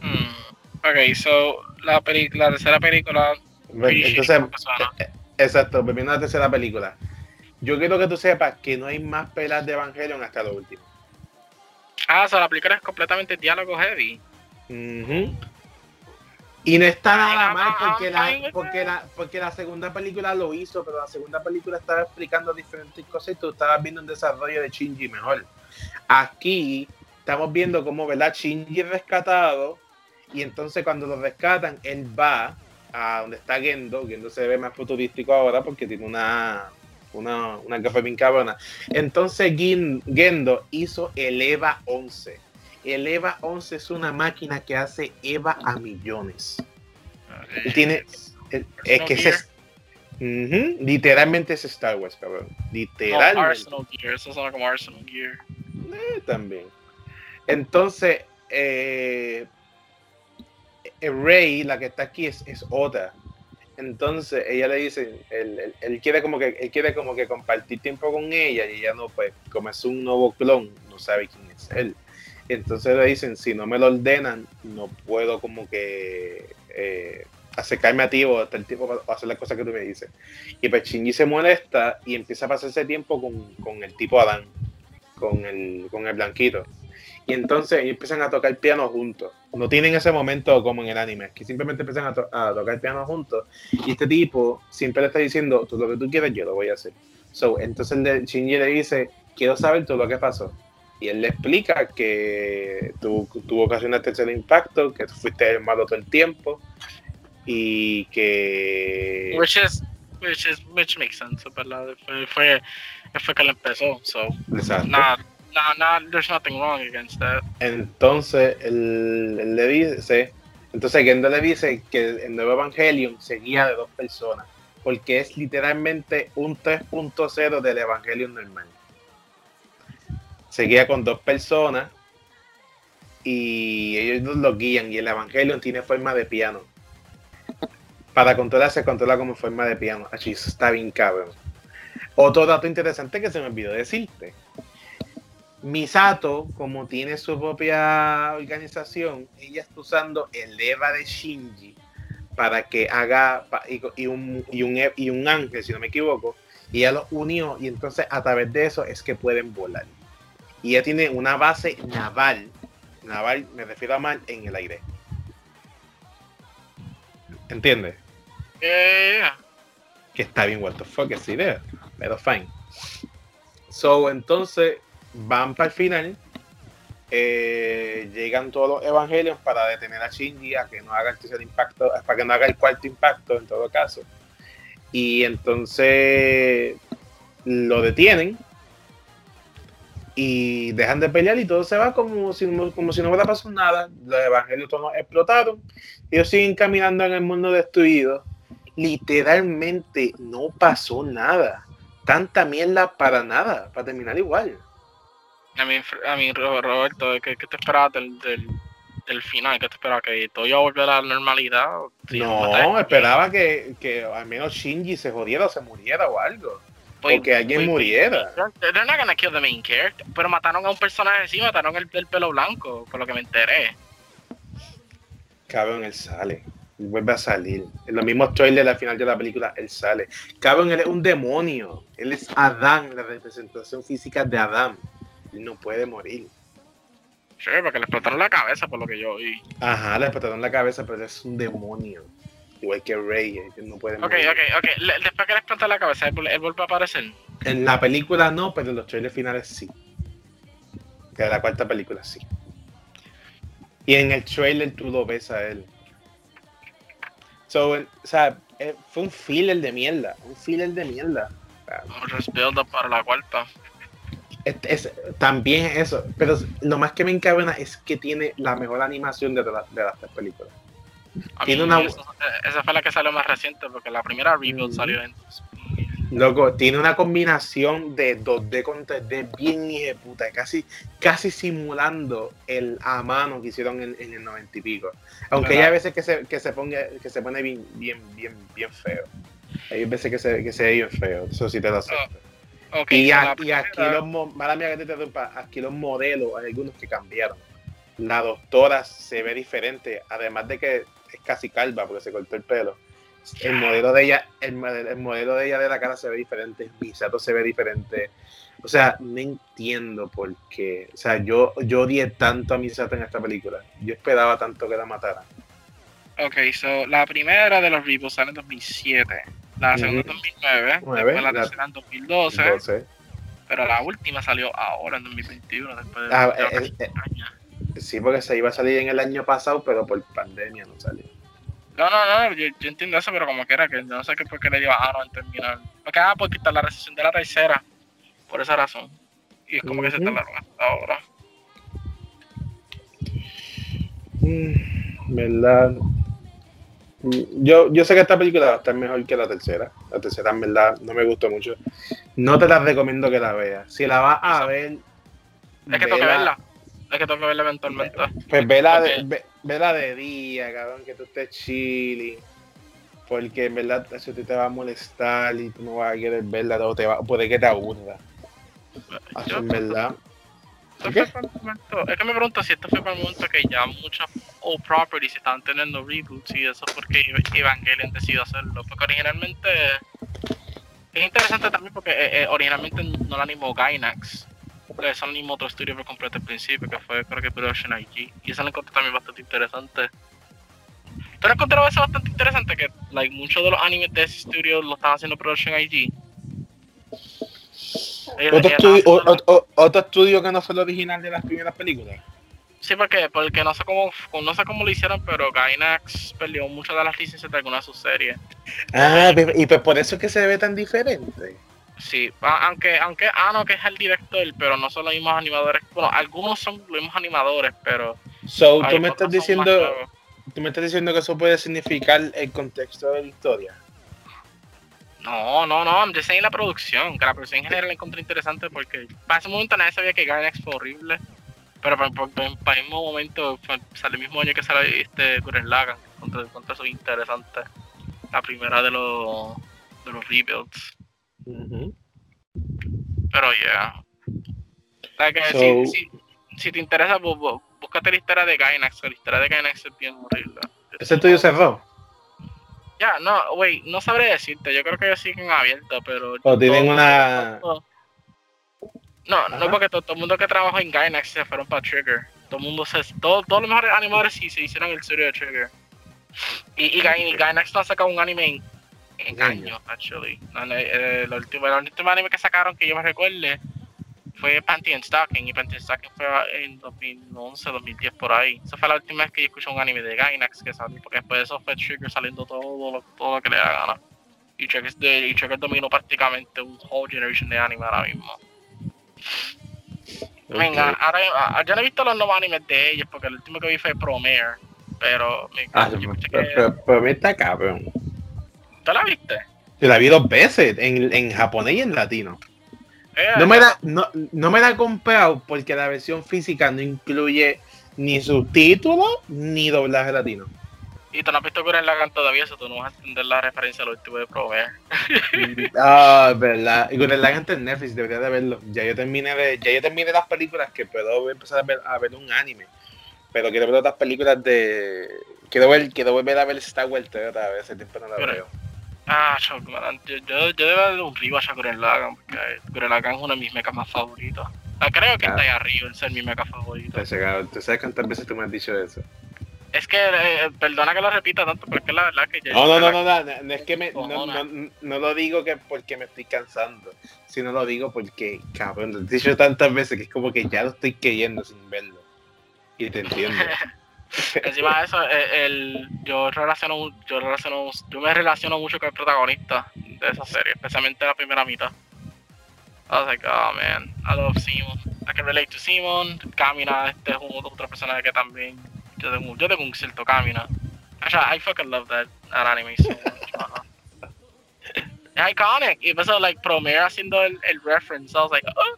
Mm, ok, so la, la tercera película. Entonces, eh, exacto, volviendo a la tercera película. Yo quiero que tú sepas que no hay más pelas de Evangelion hasta lo último. Ah, o sea, la película es completamente diálogo heavy. Y no está nada mal porque la, porque, la, porque la segunda película lo hizo, pero la segunda película estaba explicando diferentes cosas y tú estabas viendo un desarrollo de Shinji mejor. Aquí estamos viendo cómo, ¿verdad? Shinji es rescatado y entonces cuando lo rescatan, él va a donde está Gendo. Gendo se ve más futurístico ahora porque tiene una, una, una gafa bien cabrona. Entonces Gendo hizo el EVA 11 el EVA 11 es una máquina que hace EVA a millones. tiene. Es, que es. literalmente es Star Wars, cabrón. Literalmente. Arsenal Gear, eso suena como Arsenal Gear. Eh, también. Entonces, eh, Rey, la que está aquí, es, es otra. Entonces ella le dice, él, él, quiere como que él quiere como que compartir tiempo con ella y ella no, pues como es un nuevo clon, no sabe quién es él. Entonces le dicen, si no me lo ordenan, no puedo como que eh, acercarme a ti o hasta el tiempo para hacer las cosas que tú me dices. Y pues Shinji se molesta y empieza a pasar ese tiempo con, el tipo Adán, con el, con el blanquito. Y entonces empiezan a tocar piano juntos. No tienen ese momento como en el anime, que simplemente empiezan a, tocar piano juntos. Y este tipo siempre le está diciendo, tú lo que tú quieres, yo lo voy a hacer. So, entonces Shinji le dice, quiero saber todo lo que pasó y él le explica que tú, tú ocasionaste ese impacto, que tú fuiste el malo todo el tiempo y que... Which is, which is, which makes sense, ¿verdad? Fue, fue, fue que le empezó, so... Exacto. Nah, nah, nah, there's nothing wrong against that. Entonces, él, le dice... Entonces, Gendo le dice que el nuevo Evangelion seguía de dos personas, porque es literalmente un 3.0 del Evangelion normal seguía con dos personas y ellos los guían y el Evangelio tiene forma de piano. Para controlar se controla como forma de piano. Así está bien cabrón. Otro dato interesante que se me olvidó decirte. Misato, como tiene su propia organización, ella está usando el Eva de Shinji para que haga y, un, y, un, y un ángel, si no me equivoco, y ella los unió y entonces a través de eso es que pueden volar y ella tiene una base naval, naval me refiero a mar en el aire. ¿Entiendes? Yeah. Que está bien, what the fuck es idea, pero fine. So, entonces van para el final, eh, llegan todos los evangelios para detener a Shinji a que no haga el tercer impacto, para que no haga el cuarto impacto en todo caso. Y entonces lo detienen y dejan de pelear y todo se va como si, como si no hubiera pasado nada. Los evangelios todos explotaron. Ellos siguen caminando en el mundo destruido. Literalmente no pasó nada. Tanta mierda para nada, para terminar igual. A mí, a mí Roberto, ¿qué, te esperabas del, del, final? ¿Qué te esperabas? ¿Que todo iba a volver a la normalidad? No, esperaba que, que al menos Shinji se jodiera o se muriera o algo. Pues, que alguien pues, muriera. They're not gonna kill the main character. Pero mataron a un personaje sí, mataron el, el pelo blanco, por lo que me enteré. Cabrón, él sale. Él vuelve a salir. En los mismos trailers al final de la película, él sale. Cabrón, él es un demonio. Él es Adán, la representación física de Adán. Él no puede morir. Sí, porque le explotaron la cabeza, por lo que yo oí. Ajá, le explotaron la cabeza, pero él es un demonio igual que Rey, eh, no puede Ok, ok, ok. después que le explota la cabeza, ¿él, vuelve a aparecer? En la película no, pero en los trailers finales sí. De la cuarta película sí. Y en el trailer tú lo ves a él. So, o sea, eh, fue un filler de mierda. Un filler de mierda. Un para la cuarta. Es, también eso, pero lo más que me encabena es que tiene la mejor animación de, de las tres películas tiene una... esa fue la que salió más reciente, porque la primera rebuild salió en... Loco, tiene una combinación de 2D con 3D bien de puta, casi, casi simulando el a mano que hicieron en, el 90 y pico. Aunque hay veces que se, que se, ponga, que se pone bien, bien, bien, bien feo. Hay veces que se, que se ve bien feo, eso sí te lo acepto. Ok, y, a- y aquí los, mala mía que te interrumpa, aquí los modelos, hay algunos que cambiaron. La doctora se ve diferente, además de que es casi calva porque se cortó el pelo. El modelo de ella, el, modelo- el modelo de ella de la cara se ve diferente, Misato se ve diferente. O sea, no entiendo por qué. O sea, yo, yo odié tanto a Misato en esta película. Yo esperaba tanto que la mataran. Ok, so la primera de los reboots sale en 2007, la segunda en Ujú. 2009, Nueve, después la la- tercera en 2012, Entonces, pero la última salió ahora en 2021, después de Ah, de eh, casi eh, un año. Sí, porque se iba a salir en el año pasado, pero por pandemia no salió. No, no, no, yo, yo entiendo eso, pero como quiera, que yo no sé qué por qué le dio a Aaron en terminar. Porque ah, por quitar la recesión de la tercera, por esa razón. Y es como que se tardaron hasta ahora. Mm, ¿Verdad? Mm, Yo, yo sé que esta película va a estar mejor que la tercera. La tercera, en verdad, no me gustó mucho. No te la recomiendo que la veas. Si la vas a ver, Es que tengo que verla. Es que tengo que verla eventualmente. Pues vela de, Ok. ve- vela de día, cabrón, que tú estés chilling. Porque en verdad eso te, te va a molestar y tú no vas a querer verla, o te va, puede que te aburra. Así, Yo- en verdad. Esto ¿Qué? fue para el momento- es que me pregunto si esto fue para el momento que ya muchas old properties estaban teniendo reboots y eso porque Ev- Evangelion decidió hacerlo. Porque originalmente es interesante también porque eh, eh, originalmente no la animó Gainax. Lo animó otro estudio por completo al principio, que fue creo que Production IG. Y eso lo encontré también bastante interesante. ¿Tú no encontrado eso bastante interesante? Que like, muchos de los animes de ese estudio lo estaban haciendo Production IG. Ellos- Otro ellos estudio, estaban o- haciendo- o- o- otro estudio que no fue el original de las primeras películas. Sí, porque, porque no sé cómo no sé cómo lo hicieron, pero Gainax perdió muchas de las licencias de algunas de sus series. Ah, y pues por eso es que se ve tan diferente. Sí, aunque aunque Ano que es el director, pero no son los mismos animadores. Bueno, algunos son los mismos animadores, pero So, tú me estás diciendo, tú me estás diciendo que eso puede significar el contexto de la historia. No, no, no, I'm just saying la producción, que la producción en general la encontré interesante porque para ese momento nadie sabía que Gainax fue horrible. Pero para, para- para- para el mismo momento, sale el mismo año que sale este Gurren Lagann, encontré, encontré eso interesante. La primera de los de los rebuilds. Pero ya. Like, eh, So- si, si, si te interesa, búscate la historia de Gainax, la historia de Gainax es bien horrible. Ese estudio cerró. Ya, no, wey, no sabré decirte, yo creo que ellos siguen abiertos, pero... O tienen una. todo- No, Ajá. no porque todo, todo el mundo que trabajó en Gainax se fueron para Trigger. Todo el mundo se... Todo, todos los mejores animadores sí se hicieron el estudio de Trigger. Y, y, Gain- y Gainax no ha sacado un anime en Años. actually. No, no, eh, el, último, el último anime que sacaron que yo me recuerde fue Panty and Stocking. Y Panty and Stocking fue en 2011, 2010 por ahí. Esa fue la última vez que yo escuché un anime de Gainax que salió. Porque después de eso fue Trigger saliendo todo lo, todo lo que le da gana. Y Trigger, es de- y Trigger dominó prácticamente un whole generation de anime ahora mismo. Venga, ahora ah, yo no he visto los nuevos animes de ellos porque el último que vi fue Promare. Pero me Ah, pero, pero- pero está cabrón. ¿Tú la viste? Yo la vi dos veces, en, en japonés y en latino. Eh, No me, la, no, no me la comprado porque la versión física no incluye ni subtítulos ni doblaje latino. Y tú no has visto Gurren Lagann todavía, eso tú no vas a entender la referencia al último de Promare. Ah, verdad. Y con el lag en Netflix debería de verlo. Ya yo terminé de, ya yo terminé las películas que puedo empezar a ver, a ver un anime. Pero quiero ver otras películas de. Quiero ver, quiero volver a ver Star Wars otra vez. Hace tiempo no la veo. Ah, choc, man, yo, yo, yo debo darle un rewatch a Gurren Lagann porque Gurren Lagann es uno de mis mechas más favoritos. Ah, creo que Ah. está ahí arriba, el ser mi mecha favorito. Entonces, cabrón, ¿Tú sabes cuántas veces tú me has dicho eso? Es que, eh, perdona que lo repita tanto, pero es que la verdad que yo... No, no, no, no, no, no, no es que me, no, Cojona. no, no lo digo que porque me estoy cansando, sino lo digo porque, cabrón, lo he dicho tantas veces que es como que ya lo estoy queriendo sin verlo. Y te entiendo. Encima de eso, eh, el, yo relaciono, yo relaciono, yo me relaciono mucho con el protagonista de esa serie, especialmente la primera mitad. I was like, oh man, I love Simon. I can relate to Simon. Kamina, este es otro personaje que también yo tengo, yo tengo un cierto Kamina. Actually, I fucking love that, that anime so much. Es iconic. Y empezó, like, Promare haciendo el, el reference. I was like, oh.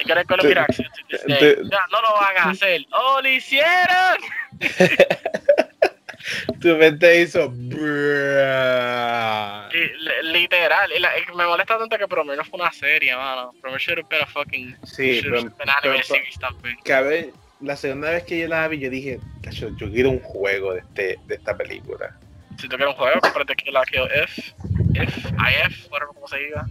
I gotta go to Tú- mi Ya, no lo van a hacer. ¡Oh, lo hicieron! tu mente hizo. Li- literal, y la- y me molesta tanto que Promare no fue una serie, mano. Promare should have been a fucking. Sí, pero- been anime series también. que la segunda vez que yo la vi, yo dije, "Tacho, yo quiero un juego de, este, de esta película. Si tú quieres un juego, cómprate Kill la Kill F, If, IF, whatever como se diga.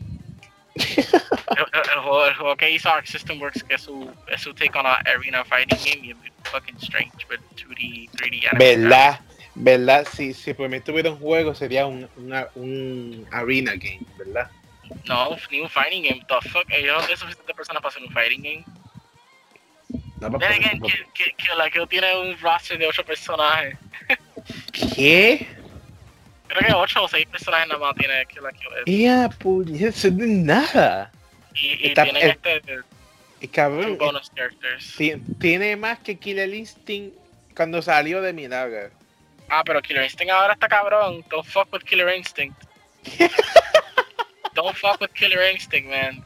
el, el- el juego, el juego que hizo Arc System Works, que es su, es su take on a arena fighting game, y fucking strange, but 2D, 3D anime. ¿Verdad? ¿Verdad? Si, si por mí tuviera un juego, sería un, una- un arena game, ¿verdad? No, ni un fighting game, the fuck, ellos no tienen suficientes personas para hacer un fighting game. No, pues, Then again, que, que, que la Kill tiene un roster de 8 personajes. ¿Qué? Creo que 8 o 6 personajes nada más tiene Kill la F. ¡Ya, puñet! Eso no es nada. Y, y Está- tienen el- este, cabrón, two bonus characters. ti- tiene más que Killer Instinct cuando salió de Milagro. Ah, pero Killer Instinct ahora está cabrón. Don't fuck with Killer Instinct. Don't fuck with Killer Instinct, man.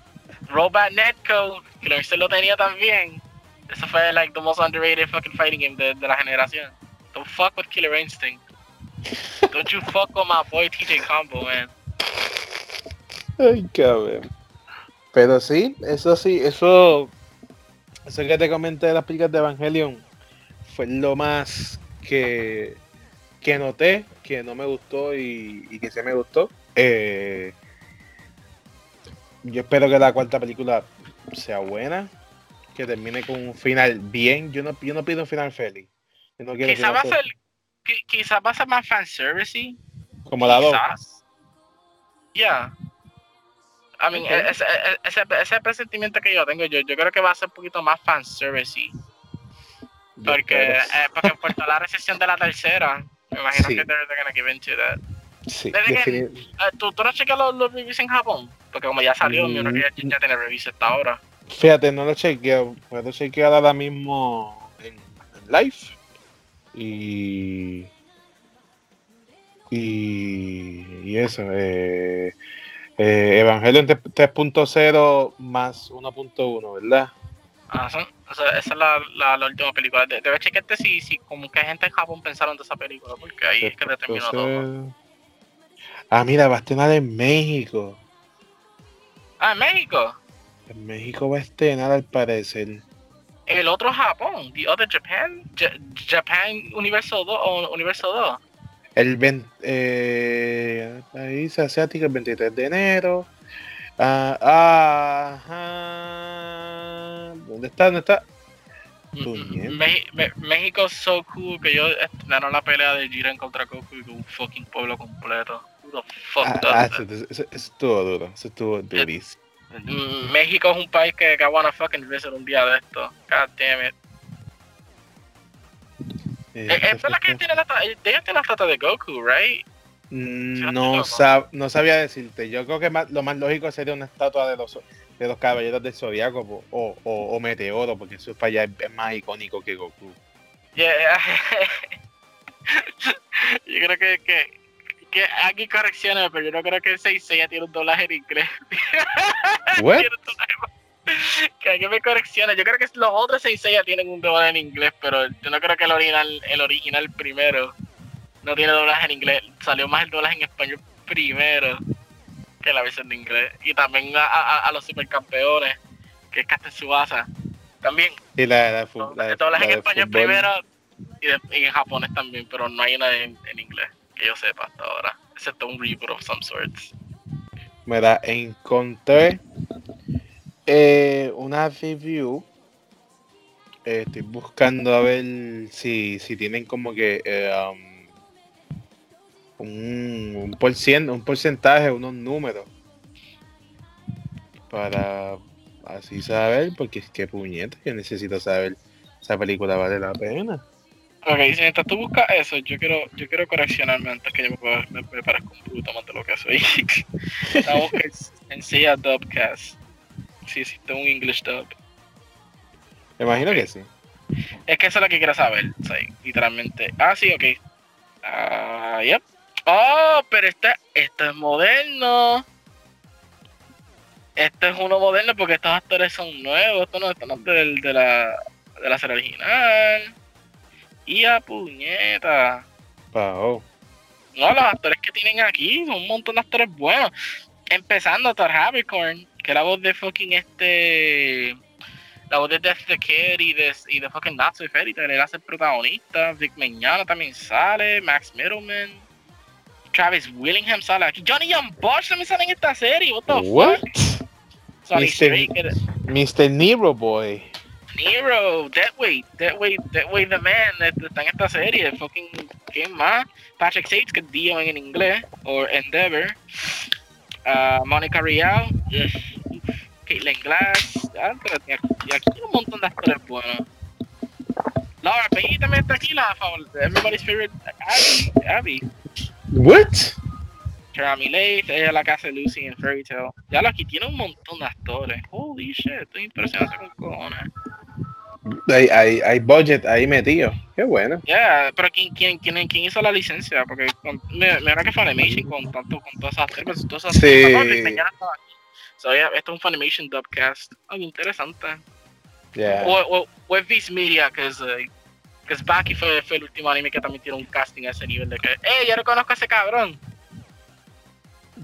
Robot Netcode, Killer Instinct lo tenía también. Eso fue like the most underrated fucking fighting game de, de la generación. Don't fuck with Killer Instinct. Don't you fuck with my boy TJ Combo, man. Ay, cabrón. Pero sí, eso sí, eso. Eso que te comenté de las películas de Evangelion fue lo más que, que noté, que no me gustó y, y que sí me gustó. Eh, yo espero que la cuarta película sea buena, que termine con un final bien. Yo no, yo no pido un final feliz. Yo no quiero Quizás va ser, qui- quizás va a ser más fanservice como la 2. Quizás. Yeah. I mean, ese, ese, ese presentimiento que yo tengo, yo, yo creo que va a ser un poquito más fanservice. Porque, eh, porque por la recepción de la tercera, me imagino Sí. que they're, they're gonna give into that. Sí, defini- Eh, ¿tú, ¿Tú no chequeas los, los reviews en Japón? Porque como ya salió, Mm, yo creo que ya, ya tiene reviews hasta ahora. Fíjate, no lo chequeo. Puedo chequear ahora mismo en, en live. Y. Y. Y eso. Eh, eh, Evangelion 3.0 más 1.1, ¿verdad? Ah. O sea, esa es la, la, la última película. De- Debes chequearte si, si como que gente en Japón pensaron de esa película, porque ahí es que determinó todo. 3.0. Ah, mira, va a estrenar en México. Ah, en México. En México va a estrenar al parecer. El otro Japón, The Other Japan, Ja- Japan Universo 2 o Universo 2. El 20, eh, país asiático el 23 de enero. Ah, ajá. ¿Dónde está? ¿Dónde está? Me- México es so cool que yo estrenaron la pelea de Jiren contra Goku y con un fucking pueblo completo. Who the fuck Ah, does ah, that? eso, eso- eso estuvo duro. Eso estuvo durísimo. Mm, México es un país que, que I wanna fucking visit un día de esto. God damn it. Eh, Eh, Es verdad que tiene la ellos tienen la estatua de Goku, right? Mm, no, sab- no sabía decirte. Yo creo que más- lo más lógico sería una estatua de los de los caballeros del zodiaco po- o, o, o meteoro, porque eso para allá es, es más icónico que Goku. Yeah. yo creo que, que, que aquí correcciones, pero yo no creo que el 6 ya tiene un doblaje en inglés. ¿What? Tiene un doblaje- que alguien me correccione. Yo creo que los otros 6 ya tienen un doblaje en inglés, pero yo no creo que el original, el original primero no tiene doblaje en inglés. Salió más el doblaje en español primero que la versión de inglés. Y también a, a- a los supercampeones, que es Casten Subasa. También Y la, la, fu- la, el doblaje la en español fútbol. primero y, de- y en japonés también, pero no hay una en, en inglés, que yo sepa hasta ahora. Excepto un reboot of some sorts. Mira, encontré eh, una review. Eh, estoy buscando a ver si, si tienen como que eh, um, un, un, un porcentaje, unos números. Para así saber, porque es que puñeta, yo necesito saber esa película vale la pena. Ok, si mientras tú buscas eso, yo quiero, yo quiero correccionarme antes que yo me, me, me parezca un lo que soy. Estamos que sencilla dubcast. Sí, existe un English dub. Me imagino que sí. Es que eso es lo que quiero saber, literalmente. Ah, sí, ok. Ah, yep. Oh, pero este, esto es moderno. Este es uno moderno porque estos actores son nuevos. Estos no están del, de la, de la serie original. Y a puñeta. Pao. No, los actores que tienen aquí son un montón de actores buenos. Empezando Thor Habercorn, que la voz de fucking este. La voz de Death the Kid y de, y de fucking Nazi Fairy Tail. Él hace el protagonista. Vic Meñana también sale. Max Middleman. Travis Willingham sale aquí. Johnny Young Bosch también sale en esta serie. What the What? fuck? Sonny Mr. Nero Boy. Nero, Deadweight, Deadweight, Deadweight the Man, este, está en esta serie, fucking, ¿quién más? Patrick Sates, que es Dio en inglés, o Endeavor, Ah, Monica Rial, ugh, Caitlin Glass, ah, pero y aquí, y aquí hay un montón de actores buenos. Laura Payne también está aquí, la favor, everybody's favorite Abby, Abby. What? Jeremy ella es la que hace Lucy en Fairy Tail. Ya lo aquí tiene un montón de actores. Holy shit, estoy impresionado con cojones. Hay, hay, hay budget ahí metido. Qué bueno. Yeah, pero ¿quién, quién, quién, quién hizo la licencia? Porque con, me, me que Funimation con tanto, con todas esas todas esas Sí. Ah, no. So, yeah, esto es un Funimation dubcast. Oh, interesante. Yeah. O, o, o es Viz Media, que es, eh, que es Baki fue, fue el último anime que también tiene un casting a ese nivel de que, eh, yo reconozco a ese cabrón.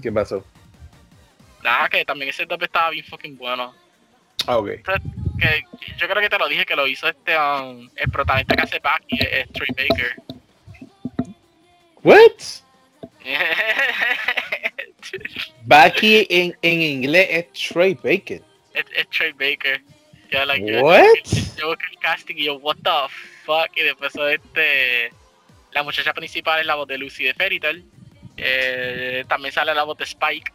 ¿Qué pasó? Nada, que también ese dub estaba bien fucking bueno. Ah, ok. Que yo creo que te lo dije que lo hizo este, um, el protagonista que hace Baki, es, Troy Baker. What? Baki en, en inglés es Trey Bacon. es, es Trey Baker. Yo, like, yo- What? Yo busqué el casting y yo, what the fuck. Y después este. La muchacha principal es la voz de Lucy de Fairy Tail. Eh, también sale la voz de Spike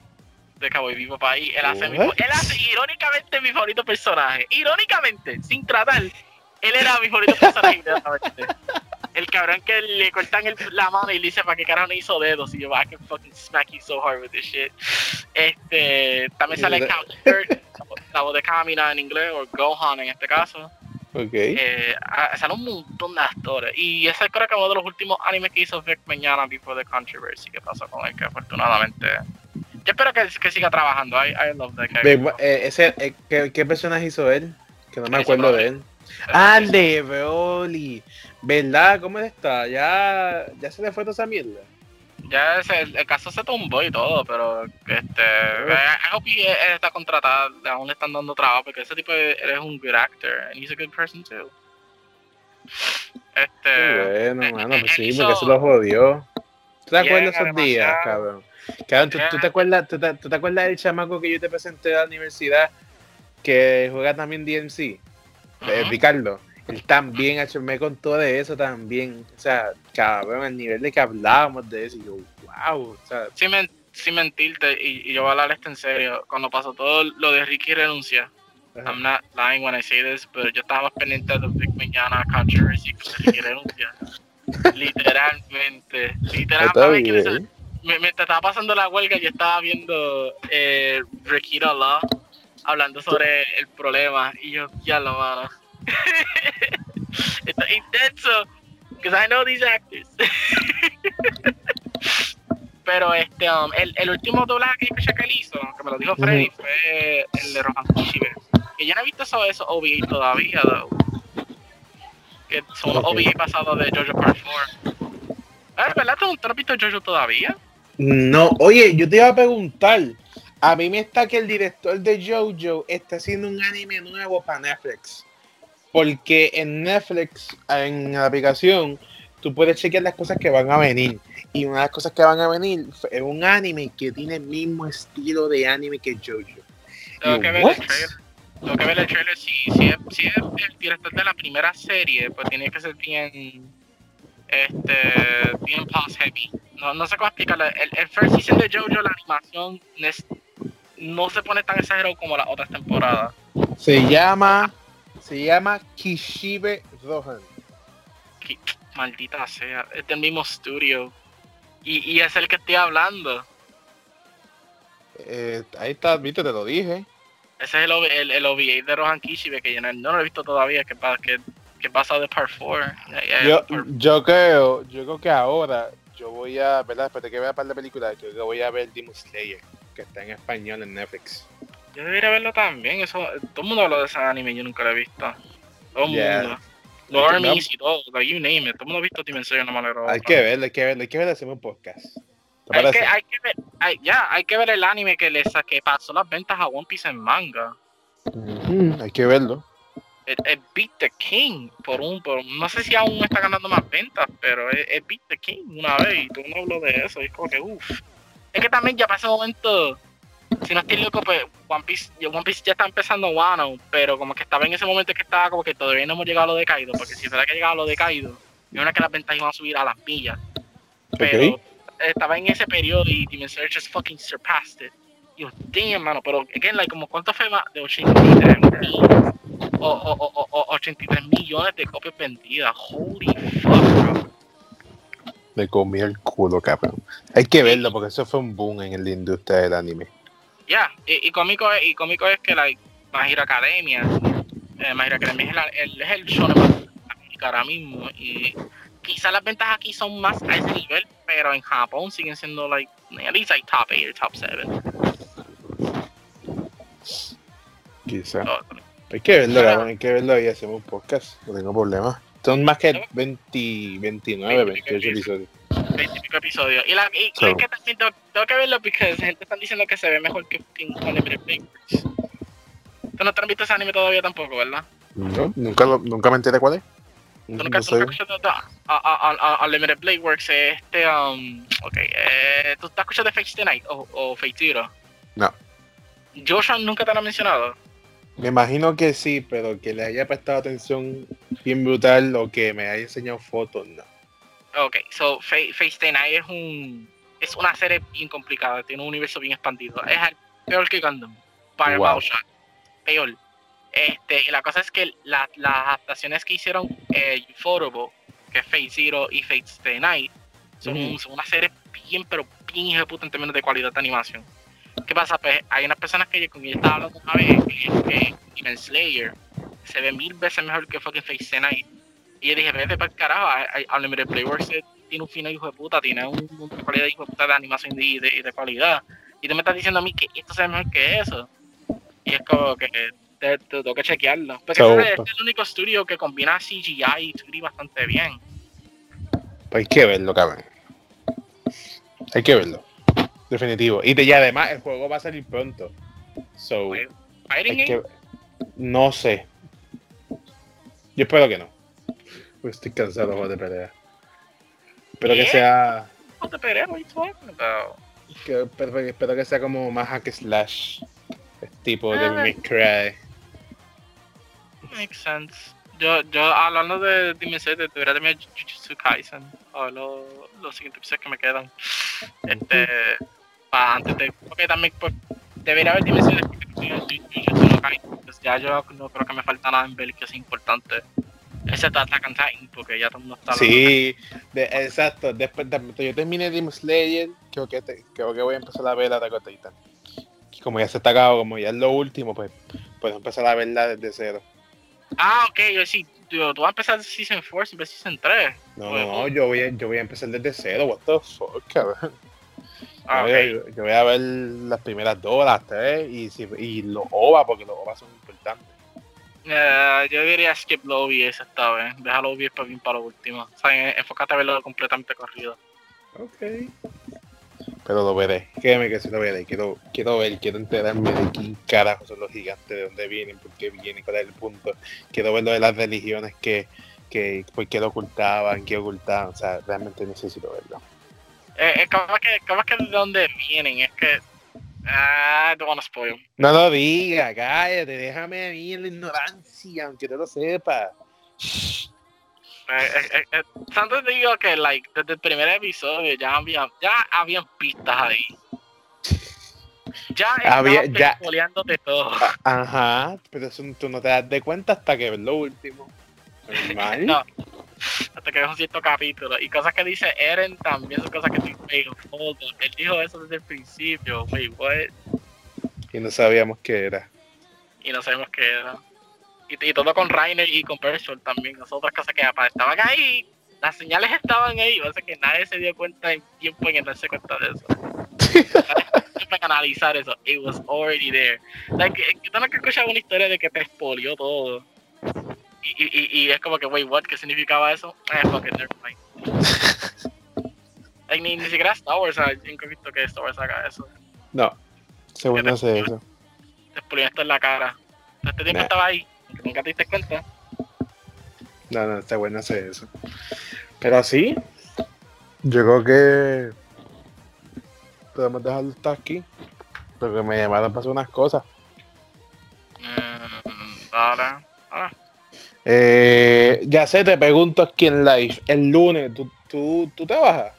de Cowboy para ahí. Él hace, mi- él hace irónicamente mi favorito personaje. Irónicamente, sin tratar. Él era mi favorito personaje inmediatamente. El cabrón que le cortan el- la mano y le dice para qué carajo no hizo dedos. Y yo, I can fucking smack you so hard with this shit. Este, también sale Yeah. Counter, la voz de Kamina en inglés, o Gohan en este caso. Ok. Eh, sale un montón de actores. Y ese creo que uno de los últimos animes que hizo Vic Mañana before the controversy que pasó con él, que afortunadamente. Yo espero que, que siga trabajando. I, I love that character. eh, ese, eh, ¿qué, ¿Qué personaje hizo él? Que no me acuerdo de él. Ah, el de Broly. ¿Verdad? ¿Cómo está? Ya, ya se le fue toda esa mierda. Ya ese, el, caso se tumbó y todo, pero este. I, hope he, él está contratado. Aún le están dando trabajo porque ese tipo es un good actor. And he's a good person too. Qué Este. bueno, eh, mano. eh, Pues sí, hizo- porque se lo jodió. ¿Tú te acuerdas esos días, cabrón? Cabrón, ¿tú, tú te acuerdas, tú, te, tú te acuerdas del chamaco que yo te presenté de la universidad que juega también DMC? Eh. Ricardo. Él también, hecho, me contó de eso también. O sea, cabrón, al nivel de que hablábamos de eso. Y yo, wow. O sea, sin, men- sin mentirte, y, y yo voy a hablar esto en serio, cuando pasó todo lo de Ricky renuncia, ajá. I'm not lying when I say this, pero yo estaba más pendiente de Vic Mañana controversy que de Ricky renuncia. Literalmente, literalmente. Me, me estaba pasando la huelga, yo estaba viendo eh, Riquita Law hablando sobre el problema, y yo, ya lo mano. Está intenso, because I know these actors. Pero este, um, el, el último doblaje que él hizo, que me lo dijo Freddy, fue el de Rohan Kishibe. Que yo no he visto eso, eso OVA todavía, though. Que son los Ok. OVA pasados de Jojo Part 4. Ah, ¿verdad? ¿Tú no has visto Jojo todavía? No, oye, yo te iba a preguntar. A mí me está que el director de JoJo está haciendo un anime nuevo para Netflix. Porque en Netflix, en la aplicación, tú puedes chequear las cosas que van a venir. Y una de las cosas que van a venir es un anime que tiene el mismo estilo de anime que JoJo. Tengo que ver el trailer. Tengo que ver el trailer. Si, si, es, si es el director de la primera serie, pues tiene que ser bien. Este. Bien pause heavy. No, no sé cómo explicarlo. El, el first season de JoJo, la animación no es- no se pone tan exagerado como las otras temporadas. Se llama, se llama Kishibe Rohan. Maldita sea. Es del mismo estudio. Y, y es el que estoy hablando. Eh, ahí está, viste, te lo dije. Ese es el, el, el OVA de Rohan Kishibe, que yo no, no lo he visto todavía, que, que, que pasa de Part 4. Ya- ya- Yo, part- yo creo, yo creo que ahora yo voy a, ¿verdad? Después de que vea un par de películas, yo creo que voy a ver Demon Slayer, que está en español en Netflix. Yo debería verlo también. Eso, todo el mundo habla de ese anime yo nunca lo he visto. Todo el Yeah. mundo. Normies y todo, like you name it. Todo el mundo ha visto Demon Slayer, no me alegro. Hay que verlo, hay que verlo, hay que verlo, hacemos un podcast. ¿Te Hay que, hay que ver, hay- ya, hay que ver el anime que le sa- que pasó las ventas a One Piece en manga. Ujú, hay que verlo. It, it beat the King por un, por, no sé si aún está ganando más ventas, pero it, it beat the King una vez y tú no hablo de eso, y es como que uff. Es que también ya para ese momento, si no estoy loco, pues One Piece, One Piece ya está empezando Wano, pero como que estaba en ese momento que estaba como que todavía no hemos llegado a lo de Kaido, porque si fuera que llegaba a lo de Kaido, es una que las ventas iban a subir a las millas. Pero estaba en ese periodo y Demon Slayer just fucking surpassed it. Y yo, damn, mano, pero again, like, como cuánto fue más de 83 mil o, o, o, o- o 83 millones de copias vendidas. Holy fuck, bro. Me comí el culo, cabrón. Hay que verlo porque eso fue un boom en la industria del anime. Ya, y, y cómico es, y cómico es que, like, My Hero Academia, eh, Academia es, la- el, es el fanático ahora mismo. Y quizás las ventas aquí son más a ese nivel, pero en Japón siguen siendo, like, at least like top 8 or top 7. Quizá. Hay que verlo, cabrón. Hay que verlo y hacemos un podcast. No tengo problema. Son más que 20, 29, 28 episodios. 20 y pico episodios. Y, la, y, y So. es que también tengo, tengo que verlo porque la gente está diciendo que se ve mejor que Blade Works. Tú no te has visto ese anime todavía tampoco, ¿verdad? No, nunca, lo- nunca me enteré cuál es. Tú nunca, No tú nunca de a- a- a- a- Unlimited Blade Works, este, um, ok, eh, ¿tú estás escuchando de Fate Stay Night o, o Fate Zero? No. Joshua nunca te lo ha mencionado. Me imagino que sí, pero que le haya prestado atención bien brutal o que me haya enseñado fotos, no. Ok, so Fate Stay Night es un, es una serie bien complicada, tiene un universo bien expandido. Es el- peor que Gundam, Fire Wow. Peor. Este, y la cosa es que la- las adaptaciones que hicieron eh, Ufotable, que es Fate Zero y Fate Stay Night, son, Ujú. son una serie bien, pero bien puta en términos de calidad de animación. ¿Qué pasa? Pues hay unas personas que con quien yo estaba hablando una vez, que, que Demon Slayer se ve mil veces mejor que fucking Stay Night. Y yo dije, vete para el carajo, Unlimited Playworks tiene un fino hijo de puta, tiene un, una calidad hijo de puta de animación y de, de calidad. Y tú me estás diciendo a mí que esto se ve mejor que eso. Y es como que te, te tengo que chequearlo. Porque So, ese es el único estudio que combina CGI y 2D bastante bien. Pues hay que verlo, cabrón. Hay que verlo. Definitivo. Y, de- y además el juego va a salir pronto. So, Game, que... No sé. Yo espero que no. Pues estoy cansado de juegos de pelea. Espero que sea... pelea? Que, espero, espero que sea como más hack slash. Tipo de Ah. Cry. Makes sense. Yo, yo hablando de Demon Slayer, debería terminar Jujutsu Kaisen. Ver los, los siguientes episodios que me quedan. Este, para antes de. Porque también pues, debería haber Slayer porque no Kaisen. Pues ya yo no creo que me falta nada en ver que es importante. Excepto Attack on Titan, porque ya todo el mundo está Sí, de- exacto. Después de, yo terminé Demon Slayer, creo que, te- creo que voy a empezar a ver Attack on Titan. Como ya se está acabado, como ya es lo último, pues puedo empezar a verla desde cero. Ah, ok, yo sí. Tú, tú vas a empezar Season 4 sin ver Season 3. No, Pues, no, no, yo voy, a, yo voy a empezar desde cero, what the fuck, cabrón. Ah, Yo voy a- ok. yo, voy a ver las primeras dos, las tres, y, si, y los OVA, porque los OVA son importantes. Eh, yo diría skip los OVS esta vez. Déjalo OVS para bien para lo último. O sea, en- enfócate a verlo completamente corrido. Ok. Pero lo veré, créeme que sí lo veré. Quiero, quiero ver, quiero enterarme de quién carajo son los gigantes, de dónde vienen, por qué vienen, cuál es el punto. Quiero ver lo de las religiones que, que por qué lo ocultaban, qué ocultaban. O sea, realmente necesito verlo. Eh, eh, capaz que, capaz que de dónde vienen, es que. Ah, wanna spoil. No lo diga, cállate, déjame a mí en la ignorancia, aunque no lo sepa. Eh, eh, eh, te digo que, like, desde el primer episodio ya había, ya habían pistas ahí. Ya Había- ya- todo. Ajá, pero eso tú no te das de cuenta hasta que ves lo último. Normal. No. Hasta que un cierto capítulo. Y cosas que dice Eren también son cosas que te wait, hold on. Él dijo eso desde el principio. Wait, what? Y no sabíamos qué era. y no sabemos qué era. Y, y todo con Rainer y con Pershore también, las otras cosas que estaban ahí, las señales estaban ahí, o sea que nadie se dio cuenta en tiempo en darse cuenta de eso. En analizar eso, it was already there. Like, yo tengo que escuchar una historia de que te expolió todo. Y, y, y es como que, wait, what? ¿Qué significaba eso? Eh, fuck it, never mind. like, ni, ni siquiera Star Wars, ¿sabes? Yo nunca he visto que Star Wars haga eso. No, según no sé eso. Te explotó esto en la cara. Este tiempo Nah. estaba ahí, nunca te diste cuenta. No, no, está bueno hacer eso. Pero sí, yo creo que podemos dejarlo hasta aquí. Porque me llamaron para hacer unas cosas. Mm, dale. Ah, Eh, ya sé, te pregunto aquí en live. El lunes, ¿tú, tú, tú te bajas?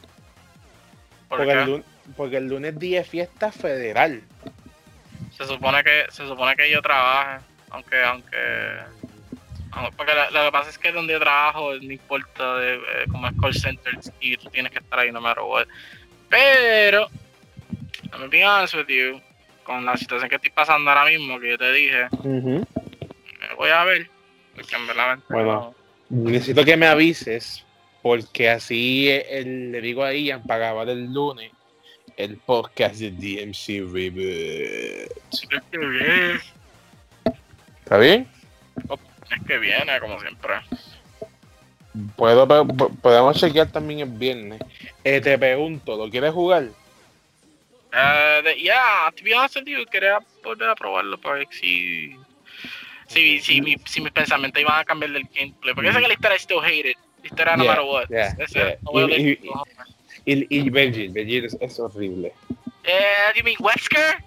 ¿por Porque qué? el, lunes, porque el lunes día es fiesta federal. Se supone que se supone que yo trabaje, aunque aunque porque lo, que pasa es que donde yo trabajo no importa de, eh, como es call center y tú tienes que estar ahí no matter what. Pero let me be honest with you, con la situación que estoy pasando ahora mismo que yo te dije, me voy a ver Bueno. Necesito que me avises. Porque así el- le digo a Ian para grabar el lunes el podcast de DMC viene, ¿Está bien? es que viene como siempre. Puedo, po- podemos chequear también el viernes. Eh, te pregunto, ¿lo quieres jugar? Eh, de- yeah, to be honest with you, quería volver a probarlo para ver si. Si, si, mi, si mis pensamientos iban a cambiar del gameplay. Porque yo sé que la historia I still hate it. La historia no Yeah, matter what. yeah, Ese- yeah. no voy a Y- y- Y, y Virgil, Virgil es, es horrible. Eh, you mean Wesker?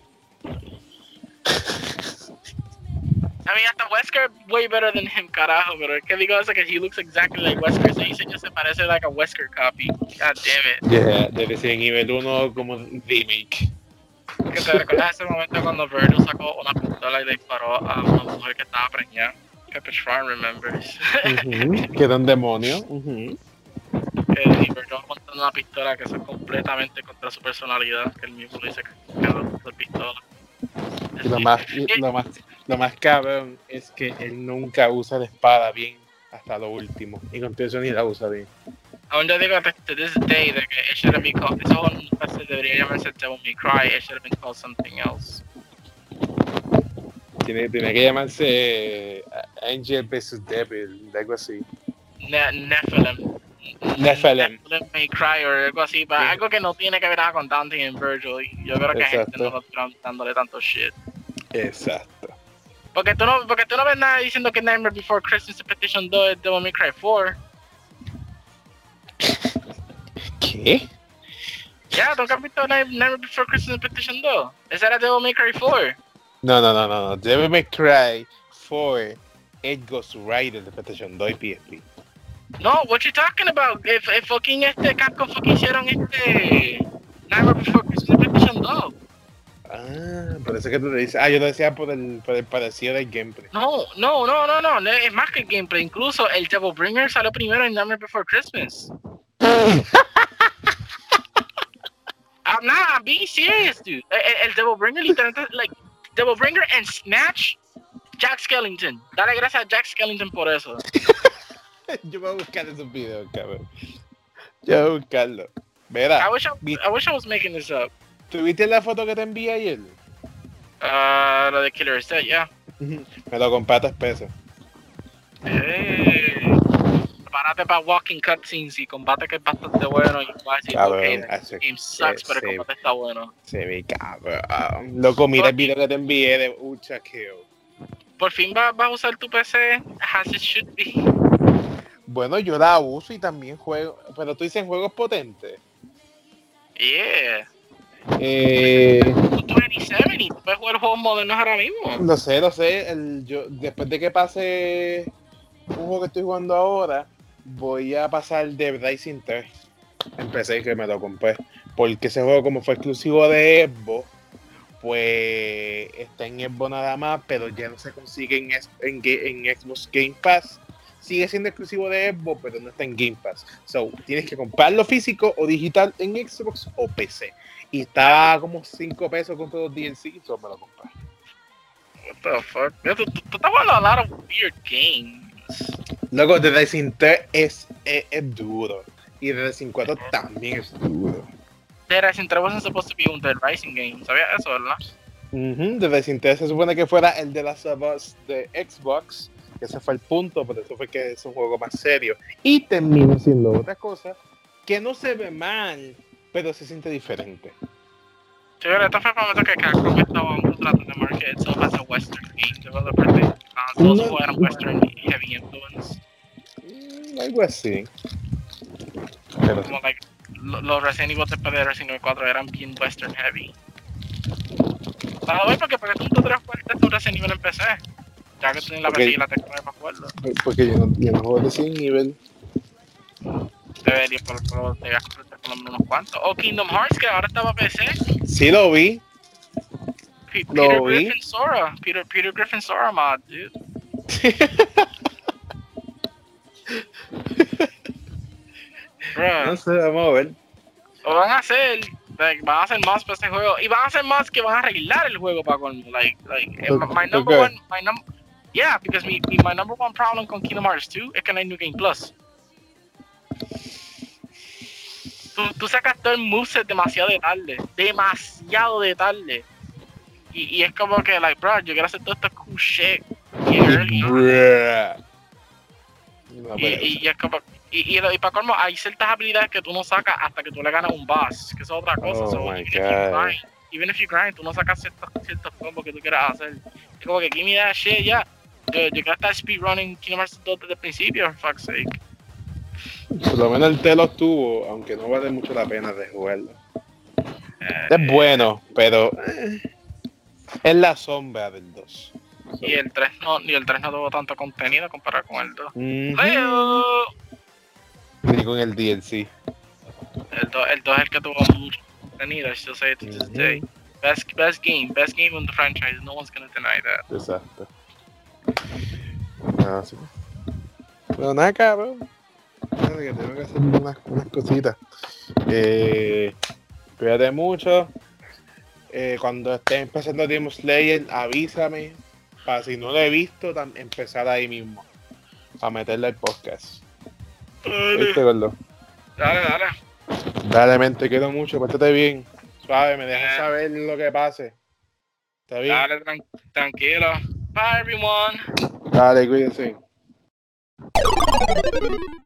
I mean, hasta Wesker way better than him, carajo. Pero es que digo eso que he looks exactly like Wesker. Ese diseño se parece like a Wesker copy. God damn it. Yeah, de Resident Evil 1 como remake. Que te recuerdas ese momento cuando Virgil sacó una pistola y le disparó a una mujer que estaba preñada. Pepper Shrine remembers. Que era un demonio. ujú. que y Virgil montando una pistola que eso es completamente contra su personalidad. Que él mismo dice que quedó por pistola. Y lo más, y lo más, lo más cabrón es que él nunca usa la espada bien hasta lo último. Y con todo eso ni la usa bien. Aún yo digo to to this day de que it should have been called, eso debería llamarse Devil May Cry, it should have been called something else. Tiene, tiene que llamarse eh, Angel vs Devil, algo así. Ne Nephilim. Nephilim. Nephilim May Cry o algo así, pero Sí. algo que no tiene que ver nada con Dante y Virgil. Yo creo que a gente Exacto. no lo están dándole tanto shit. Exacto. Porque tú no, porque tú no ves nada diciendo que Nightmare Before Christmas Petition 2 es Devil May Cry 4. ¿Qué? Ya, ¿tú has visto Nightmare Before Christmas Petition 2? Ese era Devil May Cry 4. No, no, no, no, no. Devil May Cry 4 es Ghost Rider de PlayStation 2 y PSP. No, what you talking about? If, if fucking este Capcom fucking hicieron este Nightmare Before Christmas Petition 2. Ah, por eso que tú te dices. Ah, yo lo decía por el, por el parecido del gameplay. No, no, no, no, no, no, es más que el gameplay. Incluso el Devil Bringer salió primero en Nightmare Before Christmas. I'm not, I'm being serious, dude. El, el- el Devil Bringer literalmente, like, Devil Bringer and Snatch, Jack Skellington. Dale gracias a Jack Skellington por eso. yo voy a buscar esos videos, cabrón. Yo voy a buscarlo. I Verá, wish I, I wish I was making this up. ¿tuviste la foto que te envié ayer? Uh, lo de Killer is Dead, yeah. Me lo compré a tres pesos. Hey. Prepárate para walking cutscenes y combate que es bastante bueno y vas a decir, ok, game sucks, pero el combate está bueno. Se ve cabrón. Loco, mira el video que te envié de Ucha Kill. Por fin vas vas a usar tu PC as it should be. Bueno, yo la uso y también juego. Pero tú dices juegos potentes. Yeah. Eh, Tú 27 y puedes jugar juegos modernos ahora mismo. lo sé, lo sé. El, yo, después de que pase un juego que estoy jugando ahora, voy a pasar de Rising 3. Empecé que me lo compré. Porque ese juego, como fue exclusivo de Xbox, pues está en Xbox nada más, pero ya no se consigue en, en, Xbox Game Pass. Sigue siendo exclusivo de Xbox, pero no está en Game Pass. So, tienes que comprarlo físico o digital en Xbox o PC. Y está como 5 pesos con todos los DLC, so me lo compré. What the fuck? Tú, estás a lot of weird games. Luego, The Rising 3 es, es, es duro. Y The Rising 4 también es duro. Dead Rising 3 wasn't supposed to be un Dead Rising game. ¿Sabías eso, verdad? Ujú, The Rising 3 se supone que fuera el de las of Us de Xbox, Ese fue el punto, por eso fue que es un juego más serio. Y terminó siendo otra cosa que no se ve mal, pero se siente diferente. Fue el momento que Capcom estaba tratando de market itself as a western game developer. de- ah, Todos sus juegos eran western y heavy influence. Mm, algo así. Pero Como like, lo- los Resident Evil después de Resident Evil 4 eran bien western heavy. Para ver porque porque tú no te das cuenta de Resident Evil en PC. Ya que tienes la. PC y la tecnología para jugarlo. porque yo no, yo no juego Resident Evil. Debería por lo menos debías comprarte por lo menos unos cuantos. O Kingdom Hearts que ahora estaba PC. Sí lo vi. P- Lo Peter vi. Griffin Sora. Peter, Peter Griffin Sora mod, dude. Bruh. No sé, vamos a ver. O van a hacer, like, van a hacer más para este juego y van a hacer más que van a arreglar el juego para con, like, like, eh, ¿Por- my number qué? one, my num, yeah, because mi, mi- my number one problem con Kingdom Hearts 2 es que no hay New Game Plus. Tú, tú sacas todo el moveset demasiado de tarde, demasiado de tarde. Y, y es como que, like, bro, yo quiero hacer todo esto cool shit early. Y, y, y es como, y, y, y para colmo, hay ciertas habilidades que tú no sacas hasta que tú le ganas un boss, que eso es otra cosa. Oh so, my even, if you God. grind, even if you grind, tú no sacas ciertos, ciertos combos que tú quieras hacer. Es como que, give me that shit, ya. Yo, yo quiero estar speedrunning Kingdom Hearts 2 desde el principio, for fuck's sake. Por lo menos el Telos tuvo, aunque no vale mucho la pena de jugarlo. Eh, Es bueno, pero eh, es la sombra del 2. Y el 3 no, y el 3 no tuvo tanto contenido comparado con el 2. Ujú. Leo. Ni con el DLC. El 2 el 2 es el que tuvo mucho contenido, I still say it to this day. Best, best game, best game in the franchise, no one's gonna deny that. Exacto. Ah, sí. Pero nada, cabrón. Que tengo que hacer unas, unas cositas. Eh, cuídate mucho. Eh, cuando estés empezando Demon Slayer, avísame. Para si no lo he visto, empezar ahí mismo. A meterle el podcast. ¿Viste, gordo? Dale, dale. Dale, men, te quiero mucho. Pórtate bien. Suave, me dejas Eh. saber lo que pase. ¿Está bien? Dale, tran- tranquilo. Bye, everyone. Dale, cuídense.